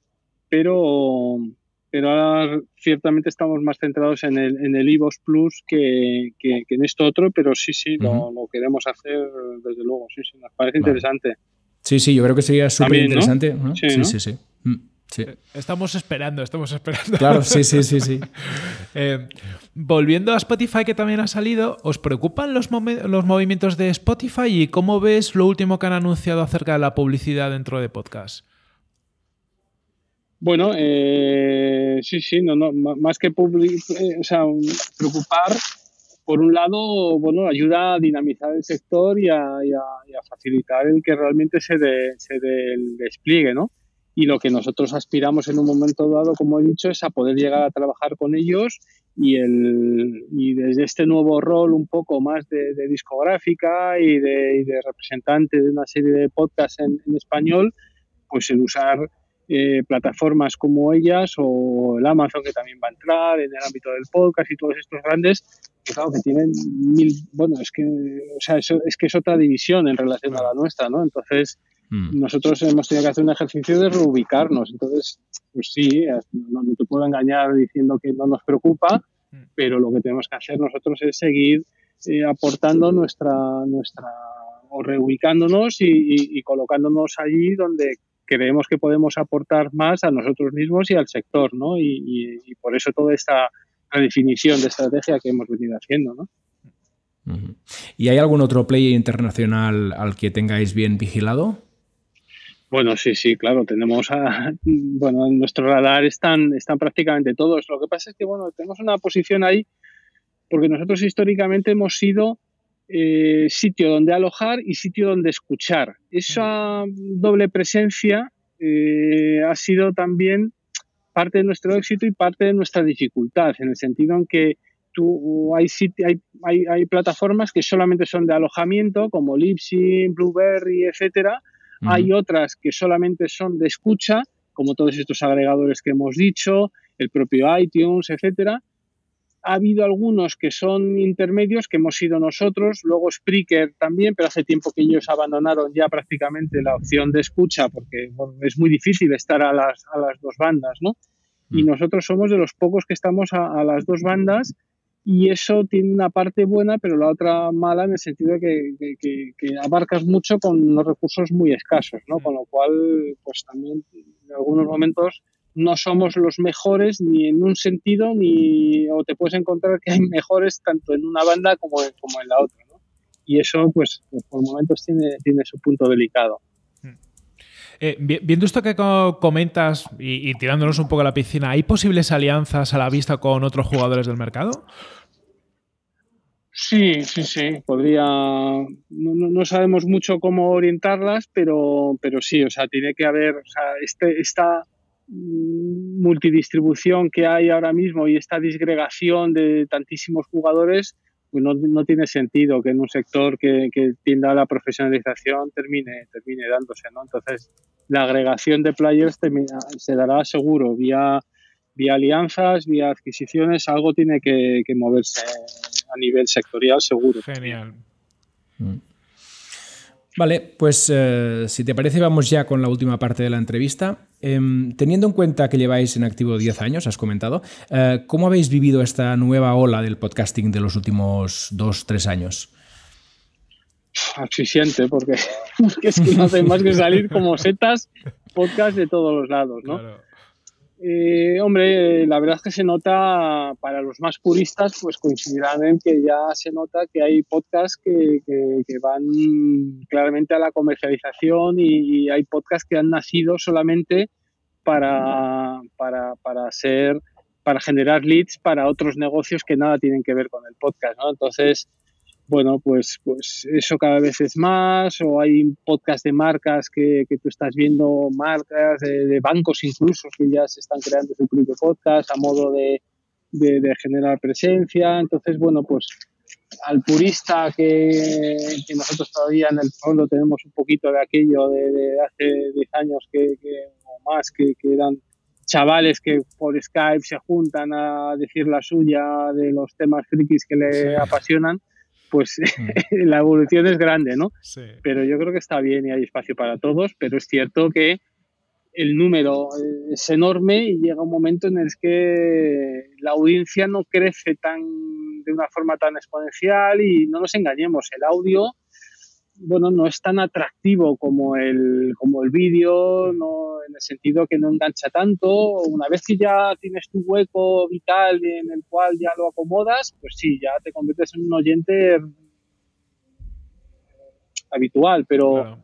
pero, pero ahora ciertamente estamos más centrados en el, en el iVoox Plus que, en esto otro, pero sí, sí, lo, queremos hacer desde luego, sí, sí, nos parece interesante. Sí, sí, yo creo que sería súper interesante. Sí, sí, sí. Eh, estamos esperando, estamos esperando. Claro, sí, sí, sí, sí. (laughs) Eh, volviendo a Spotify que también ha salido, ¿os preocupan los, los movimientos de Spotify y cómo ves lo último que han anunciado acerca de la publicidad dentro de podcast? Bueno, eh, sí, sí, no, no, más que o sea, preocupar, por un lado, bueno, ayuda a dinamizar el sector y a, facilitar el que realmente se dé se el despliegue, ¿no? Y lo que nosotros aspiramos en un momento dado, como he dicho, es a poder llegar a trabajar con ellos y, el, y desde este nuevo rol un poco más de, discográfica y de, representante de una serie de podcasts en, español, pues el usar eh, plataformas como ellas o el Amazon que también va a entrar en el ámbito del podcast y todos estos grandes, claro que tienen mil, bueno, es que, o sea, eso, es que es otra división en relación a la nuestra, ¿no? Entonces, Mm. Nosotros hemos tenido que hacer un ejercicio de reubicarnos. Entonces, pues sí, no, te puedo engañar diciendo que no nos preocupa, mm. pero lo que tenemos que hacer nosotros es seguir eh, aportando nuestra, nuestra, o reubicándonos y, colocándonos allí donde creemos que podemos aportar más a nosotros mismos y al sector, ¿no? Y, por eso toda esta redefinición de estrategia que hemos venido haciendo, ¿no? ¿Y hay algún otro player internacional al que tengáis bien vigilado? Bueno, sí, sí, claro, tenemos a, (laughs) bueno, en nuestro radar están, están prácticamente todos. Lo que pasa es que, bueno, tenemos una posición ahí porque nosotros históricamente hemos sido eh, sitio donde alojar y sitio donde escuchar. Esa doble presencia eh, ha sido también parte de nuestro éxito y parte de nuestra dificultad, en el sentido en que tú, hay, hay, hay, hay plataformas que solamente son de alojamiento, como Libsyn, Blueberry, etcétera, hay otras que solamente son de escucha, como todos estos agregadores que hemos dicho, el propio iTunes, etcétera. Ha habido algunos que son intermedios, que hemos sido nosotros, luego Spreaker también, pero hace tiempo que ellos abandonaron ya prácticamente la opción de escucha porque es muy difícil estar a las, a las dos bandas, ¿no? Y mm. nosotros somos de los pocos que estamos a, a las dos bandas y eso tiene una parte buena, pero la otra mala en el sentido de que, abarcas mucho con unos recursos muy escasos, ¿no? Con lo cual, pues también en algunos momentos no somos los mejores ni en un sentido, ni o te puedes encontrar que hay (laughs) mejores tanto en una banda como, como en la otra, ¿no? Y eso, pues, pues por momentos tiene, tiene su punto delicado. Eh, viendo esto que comentas y, tirándonos un poco a la piscina, ¿hay posibles alianzas a la vista con otros jugadores del mercado? Sí, sí, sí, podría. No, sabemos mucho cómo orientarlas, pero, pero sí, o sea, tiene que haber, este, esta multidistribución que hay ahora mismo y esta disgregación de tantísimos jugadores, pues no, tiene sentido que en un sector que, que tienda a la profesionalización termine, termine dándose, ¿no? Entonces, la agregación de players se dará seguro vía, vía alianzas, vía adquisiciones, algo tiene que, moverse a nivel sectorial seguro. Genial. Mm. Vale, pues eh, si te parece vamos ya con la última parte de la entrevista. Em, teniendo en cuenta que lleváis en activo 10 años, has comentado, eh, ¿cómo habéis vivido esta nueva ola del podcasting de los últimos 2-3 años? asfixiante porque, (laughs) es que no hace más que salir como setas podcast de todos los lados, ¿no? Eh, hombre, la verdad es que se nota, para los más puristas, pues coincidirán en que ya se nota que hay podcasts que, van claramente a la comercialización y, hay podcasts que han nacido solamente para, para, para ser para generar leads para otros negocios que nada tienen que ver con el podcast, ¿no? Entonces, bueno, pues, pues eso cada vez es más, o hay podcasts de marcas que, que tú estás viendo, marcas de, bancos incluso, que ya se están creando su propio podcast a modo de, de, generar presencia. Entonces, bueno, pues al purista que, que, nosotros todavía en el fondo tenemos un poquito de aquello de, hace 10 años que, o más, que, que eran chavales que por Skype se juntan a decir la suya de los temas frikis que le apasionan pues (laughs) mm. la evolución es grande, ¿no? Pero yo creo que está bien y hay espacio para todos, pero es cierto que el número es enorme y llega un momento en el que la audiencia no crece tan de una forma tan exponencial y no nos engañemos, el audio bueno, no es tan atractivo como el, como el vídeo, no, en el sentido que no engancha tanto. Una vez que ya tienes tu hueco vital en el cual ya lo acomodas, pues sí, ya te conviertes en un oyente habitual, pero,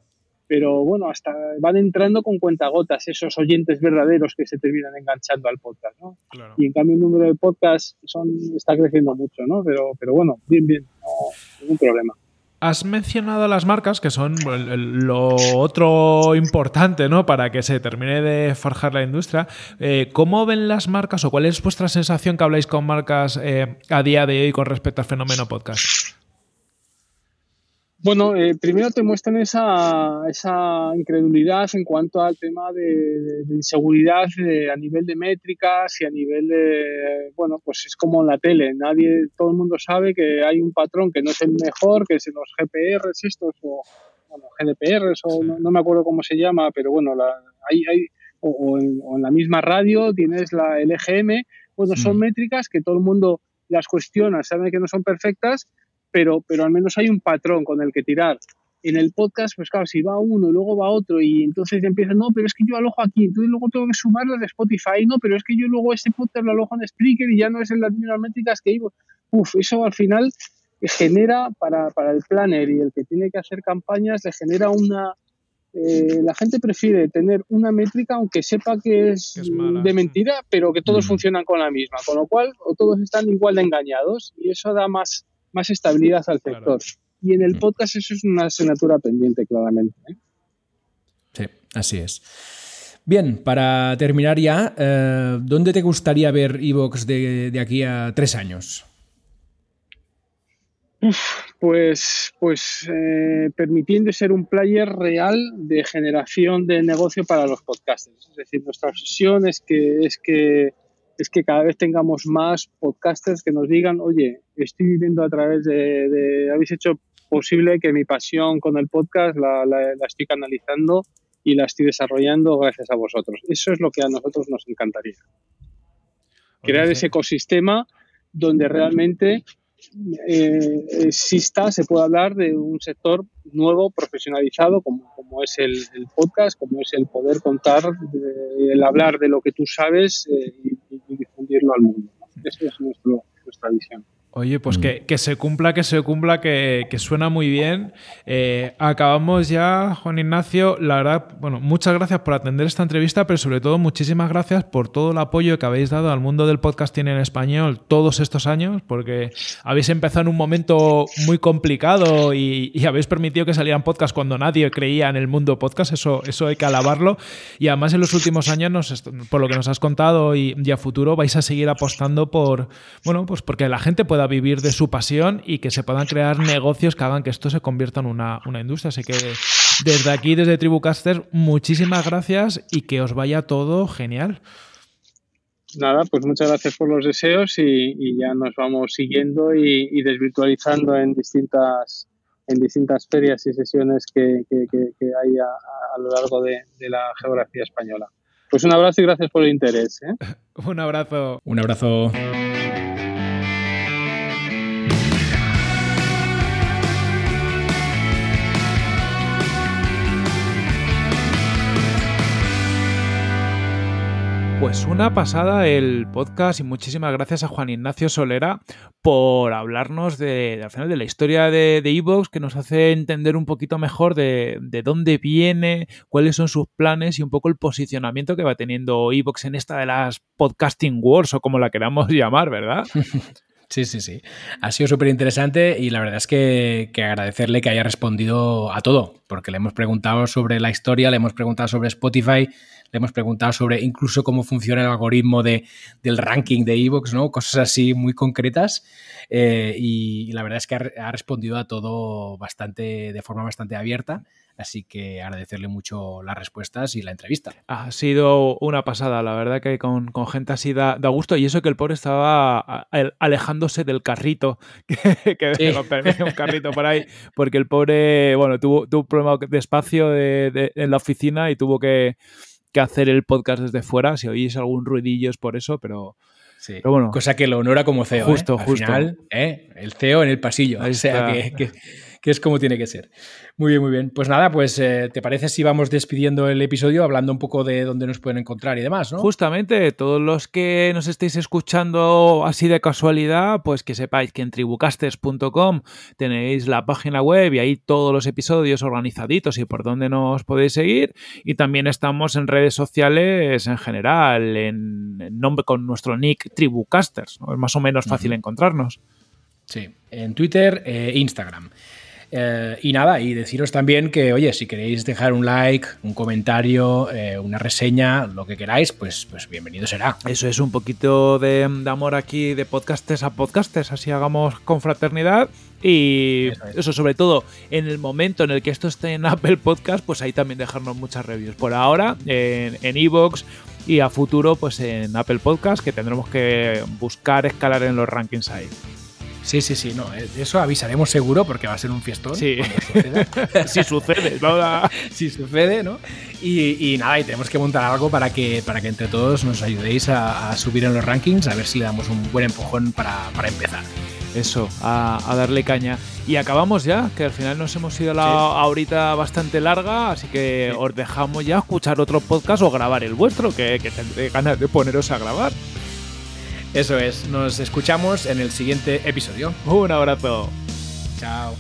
pero bueno, hasta van entrando con cuentagotas esos oyentes verdaderos que se terminan enganchando al podcast, ¿no? Y en cambio el número de podcasts son, está creciendo mucho, ¿no? Pero, pero bueno, bien, bien, no, ningún problema. Has mencionado las marcas, que son lo otro importante ¿no? para que se termine de forjar la industria. Eh, ¿Cómo ven las marcas o cuál es vuestra sensación que habláis con marcas eh, a día de hoy con respecto al fenómeno podcast? Bueno, eh, primero te muestran esa, esa, incredulidad en cuanto al tema de, inseguridad a nivel de métricas y a nivel de, bueno, pues es como en la tele, nadie, todo el mundo sabe que hay un patrón que no es el mejor, que es en los GPRs estos o bueno, GDPRs o no, me acuerdo cómo se llama, pero bueno, la, hay, hay o, en, la misma radio tienes la LGM, bueno, son mm. métricas que todo el mundo las cuestiona, sabe que no son perfectas pero, pero al menos hay un patrón con el que tirar. En el podcast, pues claro, si va uno y luego va otro y entonces empiezan, no, pero es que yo alojo aquí, entonces luego tengo que sumarlo de Spotify, no, pero es que yo luego este podcast lo alojo en Spreaker y ya no es en las mismas métricas que iba. Uf, eso al final genera para, para, el planner y el que tiene que hacer campañas, le genera una... Eh, la gente prefiere tener una métrica aunque sepa que es, de mentira, pero que todos mm. funcionan con la misma, con lo cual o todos están igual de engañados y eso da más más estabilidad al sector. Y en el mm. podcast eso es una asignatura pendiente, claramente. ¿eh? Sí, así es. Bien, para terminar ya, eh, ¿dónde te gustaría ver Evox de, de, aquí a tres años? pues pues eh, permitiendo ser un player real de generación de negocio para los podcasters. Es decir, nuestra obsesión es que, es que es que cada vez tengamos más podcasters que nos digan, oye, estoy viviendo a través de, habéis hecho posible que mi pasión con el podcast la, estoy canalizando y la estoy desarrollando gracias a vosotros. Eso es lo que a nosotros nos encantaría. Crear ese ecosistema donde realmente eh, exista, se pueda hablar de un sector nuevo, profesionalizado, como, es el, podcast, como es el poder contar, el hablar de lo que tú sabes eh, y, difundirlo al mundo. Esa es nuestra visión. Oye, pues mm. que, se cumpla, que se cumpla, que, suena muy bien. Eh, acabamos ya, Juan Ignacio. La verdad, bueno, muchas gracias por atender esta entrevista, pero sobre todo muchísimas gracias por todo el apoyo que habéis dado al mundo del podcasting en español todos estos años, porque habéis empezado en un momento muy complicado y, habéis permitido que salieran podcasts cuando nadie creía en el mundo podcast. Eso, eso hay que alabarlo. Y además en los últimos años, por lo que nos has contado y, y a futuro, vais a seguir apostando por, bueno, pues porque la gente pueda vivir de su pasión y que se puedan crear negocios que hagan que esto se convierta en una, industria. Así que desde aquí, desde Tribucaster, muchísimas gracias y que os vaya todo genial. Nada, pues muchas gracias por los deseos y, ya nos vamos siguiendo y, desvirtualizando en distintas en distintas ferias y sesiones que, hay a, lo largo de, de, la geografía española. Pues un abrazo y gracias por el interés. ¿eh? (laughs) un abrazo. Un abrazo. Pues una pasada el podcast y muchísimas gracias a Juan Ignacio Solera por hablarnos de, al final de la historia de Evox, que nos hace entender un poquito mejor de, dónde viene, cuáles son sus planes y un poco el posicionamiento que va teniendo Evox en esta de las podcasting wars o como la queramos (laughs) llamar, ¿verdad? (laughs) Sí, sí, sí. Ha sido súper interesante y la verdad es que, que, agradecerle que haya respondido a todo, porque le hemos preguntado sobre la historia, le hemos preguntado sobre Spotify, le hemos preguntado sobre incluso cómo funciona el algoritmo de, del ranking de Evox, ¿no? Cosas así muy concretas. Eh, y, la verdad es que ha, respondido a todo bastante, de forma bastante abierta. Así que agradecerle mucho las respuestas y la entrevista. Ha sido una pasada, la verdad que con, con gente así da, gusto. Y eso que el pobre estaba alejándose del carrito, (laughs) que, que (laughs) un carrito por ahí, (laughs) porque el pobre, bueno, tuvo, tuvo un problema de espacio en la oficina y tuvo que, que hacer el podcast desde fuera. Si oís algún ruidillo es por eso, pero, sí. bueno. Cosa que lo honora como CEO. Justo, ¿eh? justo. ¿eh? El CEO en el pasillo. o sea, que, que es como tiene que ser. Muy bien, muy bien. Pues nada, pues eh, ¿te parece si vamos despidiendo el episodio hablando un poco de dónde nos pueden encontrar y demás, ¿no? Justamente, todos los que nos estéis escuchando así de casualidad, pues que sepáis que en tribucasters.com tenéis la página web y ahí todos los episodios organizaditos y por dónde nos podéis seguir. Y también estamos en redes sociales en general, en, nombre con nuestro nick Tribucasters. Es más o menos fácil encontrarnos. Sí, en Twitter e Instagram. Eh, y nada, y deciros también que, oye, si queréis dejar un like, un comentario, eh, una reseña, lo que queráis, pues, pues bienvenido será. Eso es un poquito de, amor aquí, de podcastes a podcastes, así hagamos confraternidad. Y eso, sobre todo en el momento en el que esto esté en Apple Podcast, pues ahí también dejarnos muchas reviews. Por ahora, en Evox y a futuro, pues en Apple Podcast, que tendremos que buscar escalar en los rankings ahí. Sí, sí, sí, no, eh, eso avisaremos seguro porque va a ser un fiestón. Sí, si sucede, (laughs) si sucede, ¿no? (laughs) Y, nada, y tenemos que montar algo para que, para que entre todos nos ayudéis a, subir en los rankings, a ver si le damos un buen empujón para, empezar. Eso, a, darle caña. Y acabamos ya, que al final nos hemos ido a la ahorita bastante larga, así que os dejamos ya escuchar otro podcast o grabar el vuestro, que, que tendré ganas de poneros a grabar. Eso es, nos escuchamos en el siguiente episodio. Un abrazo. Chao.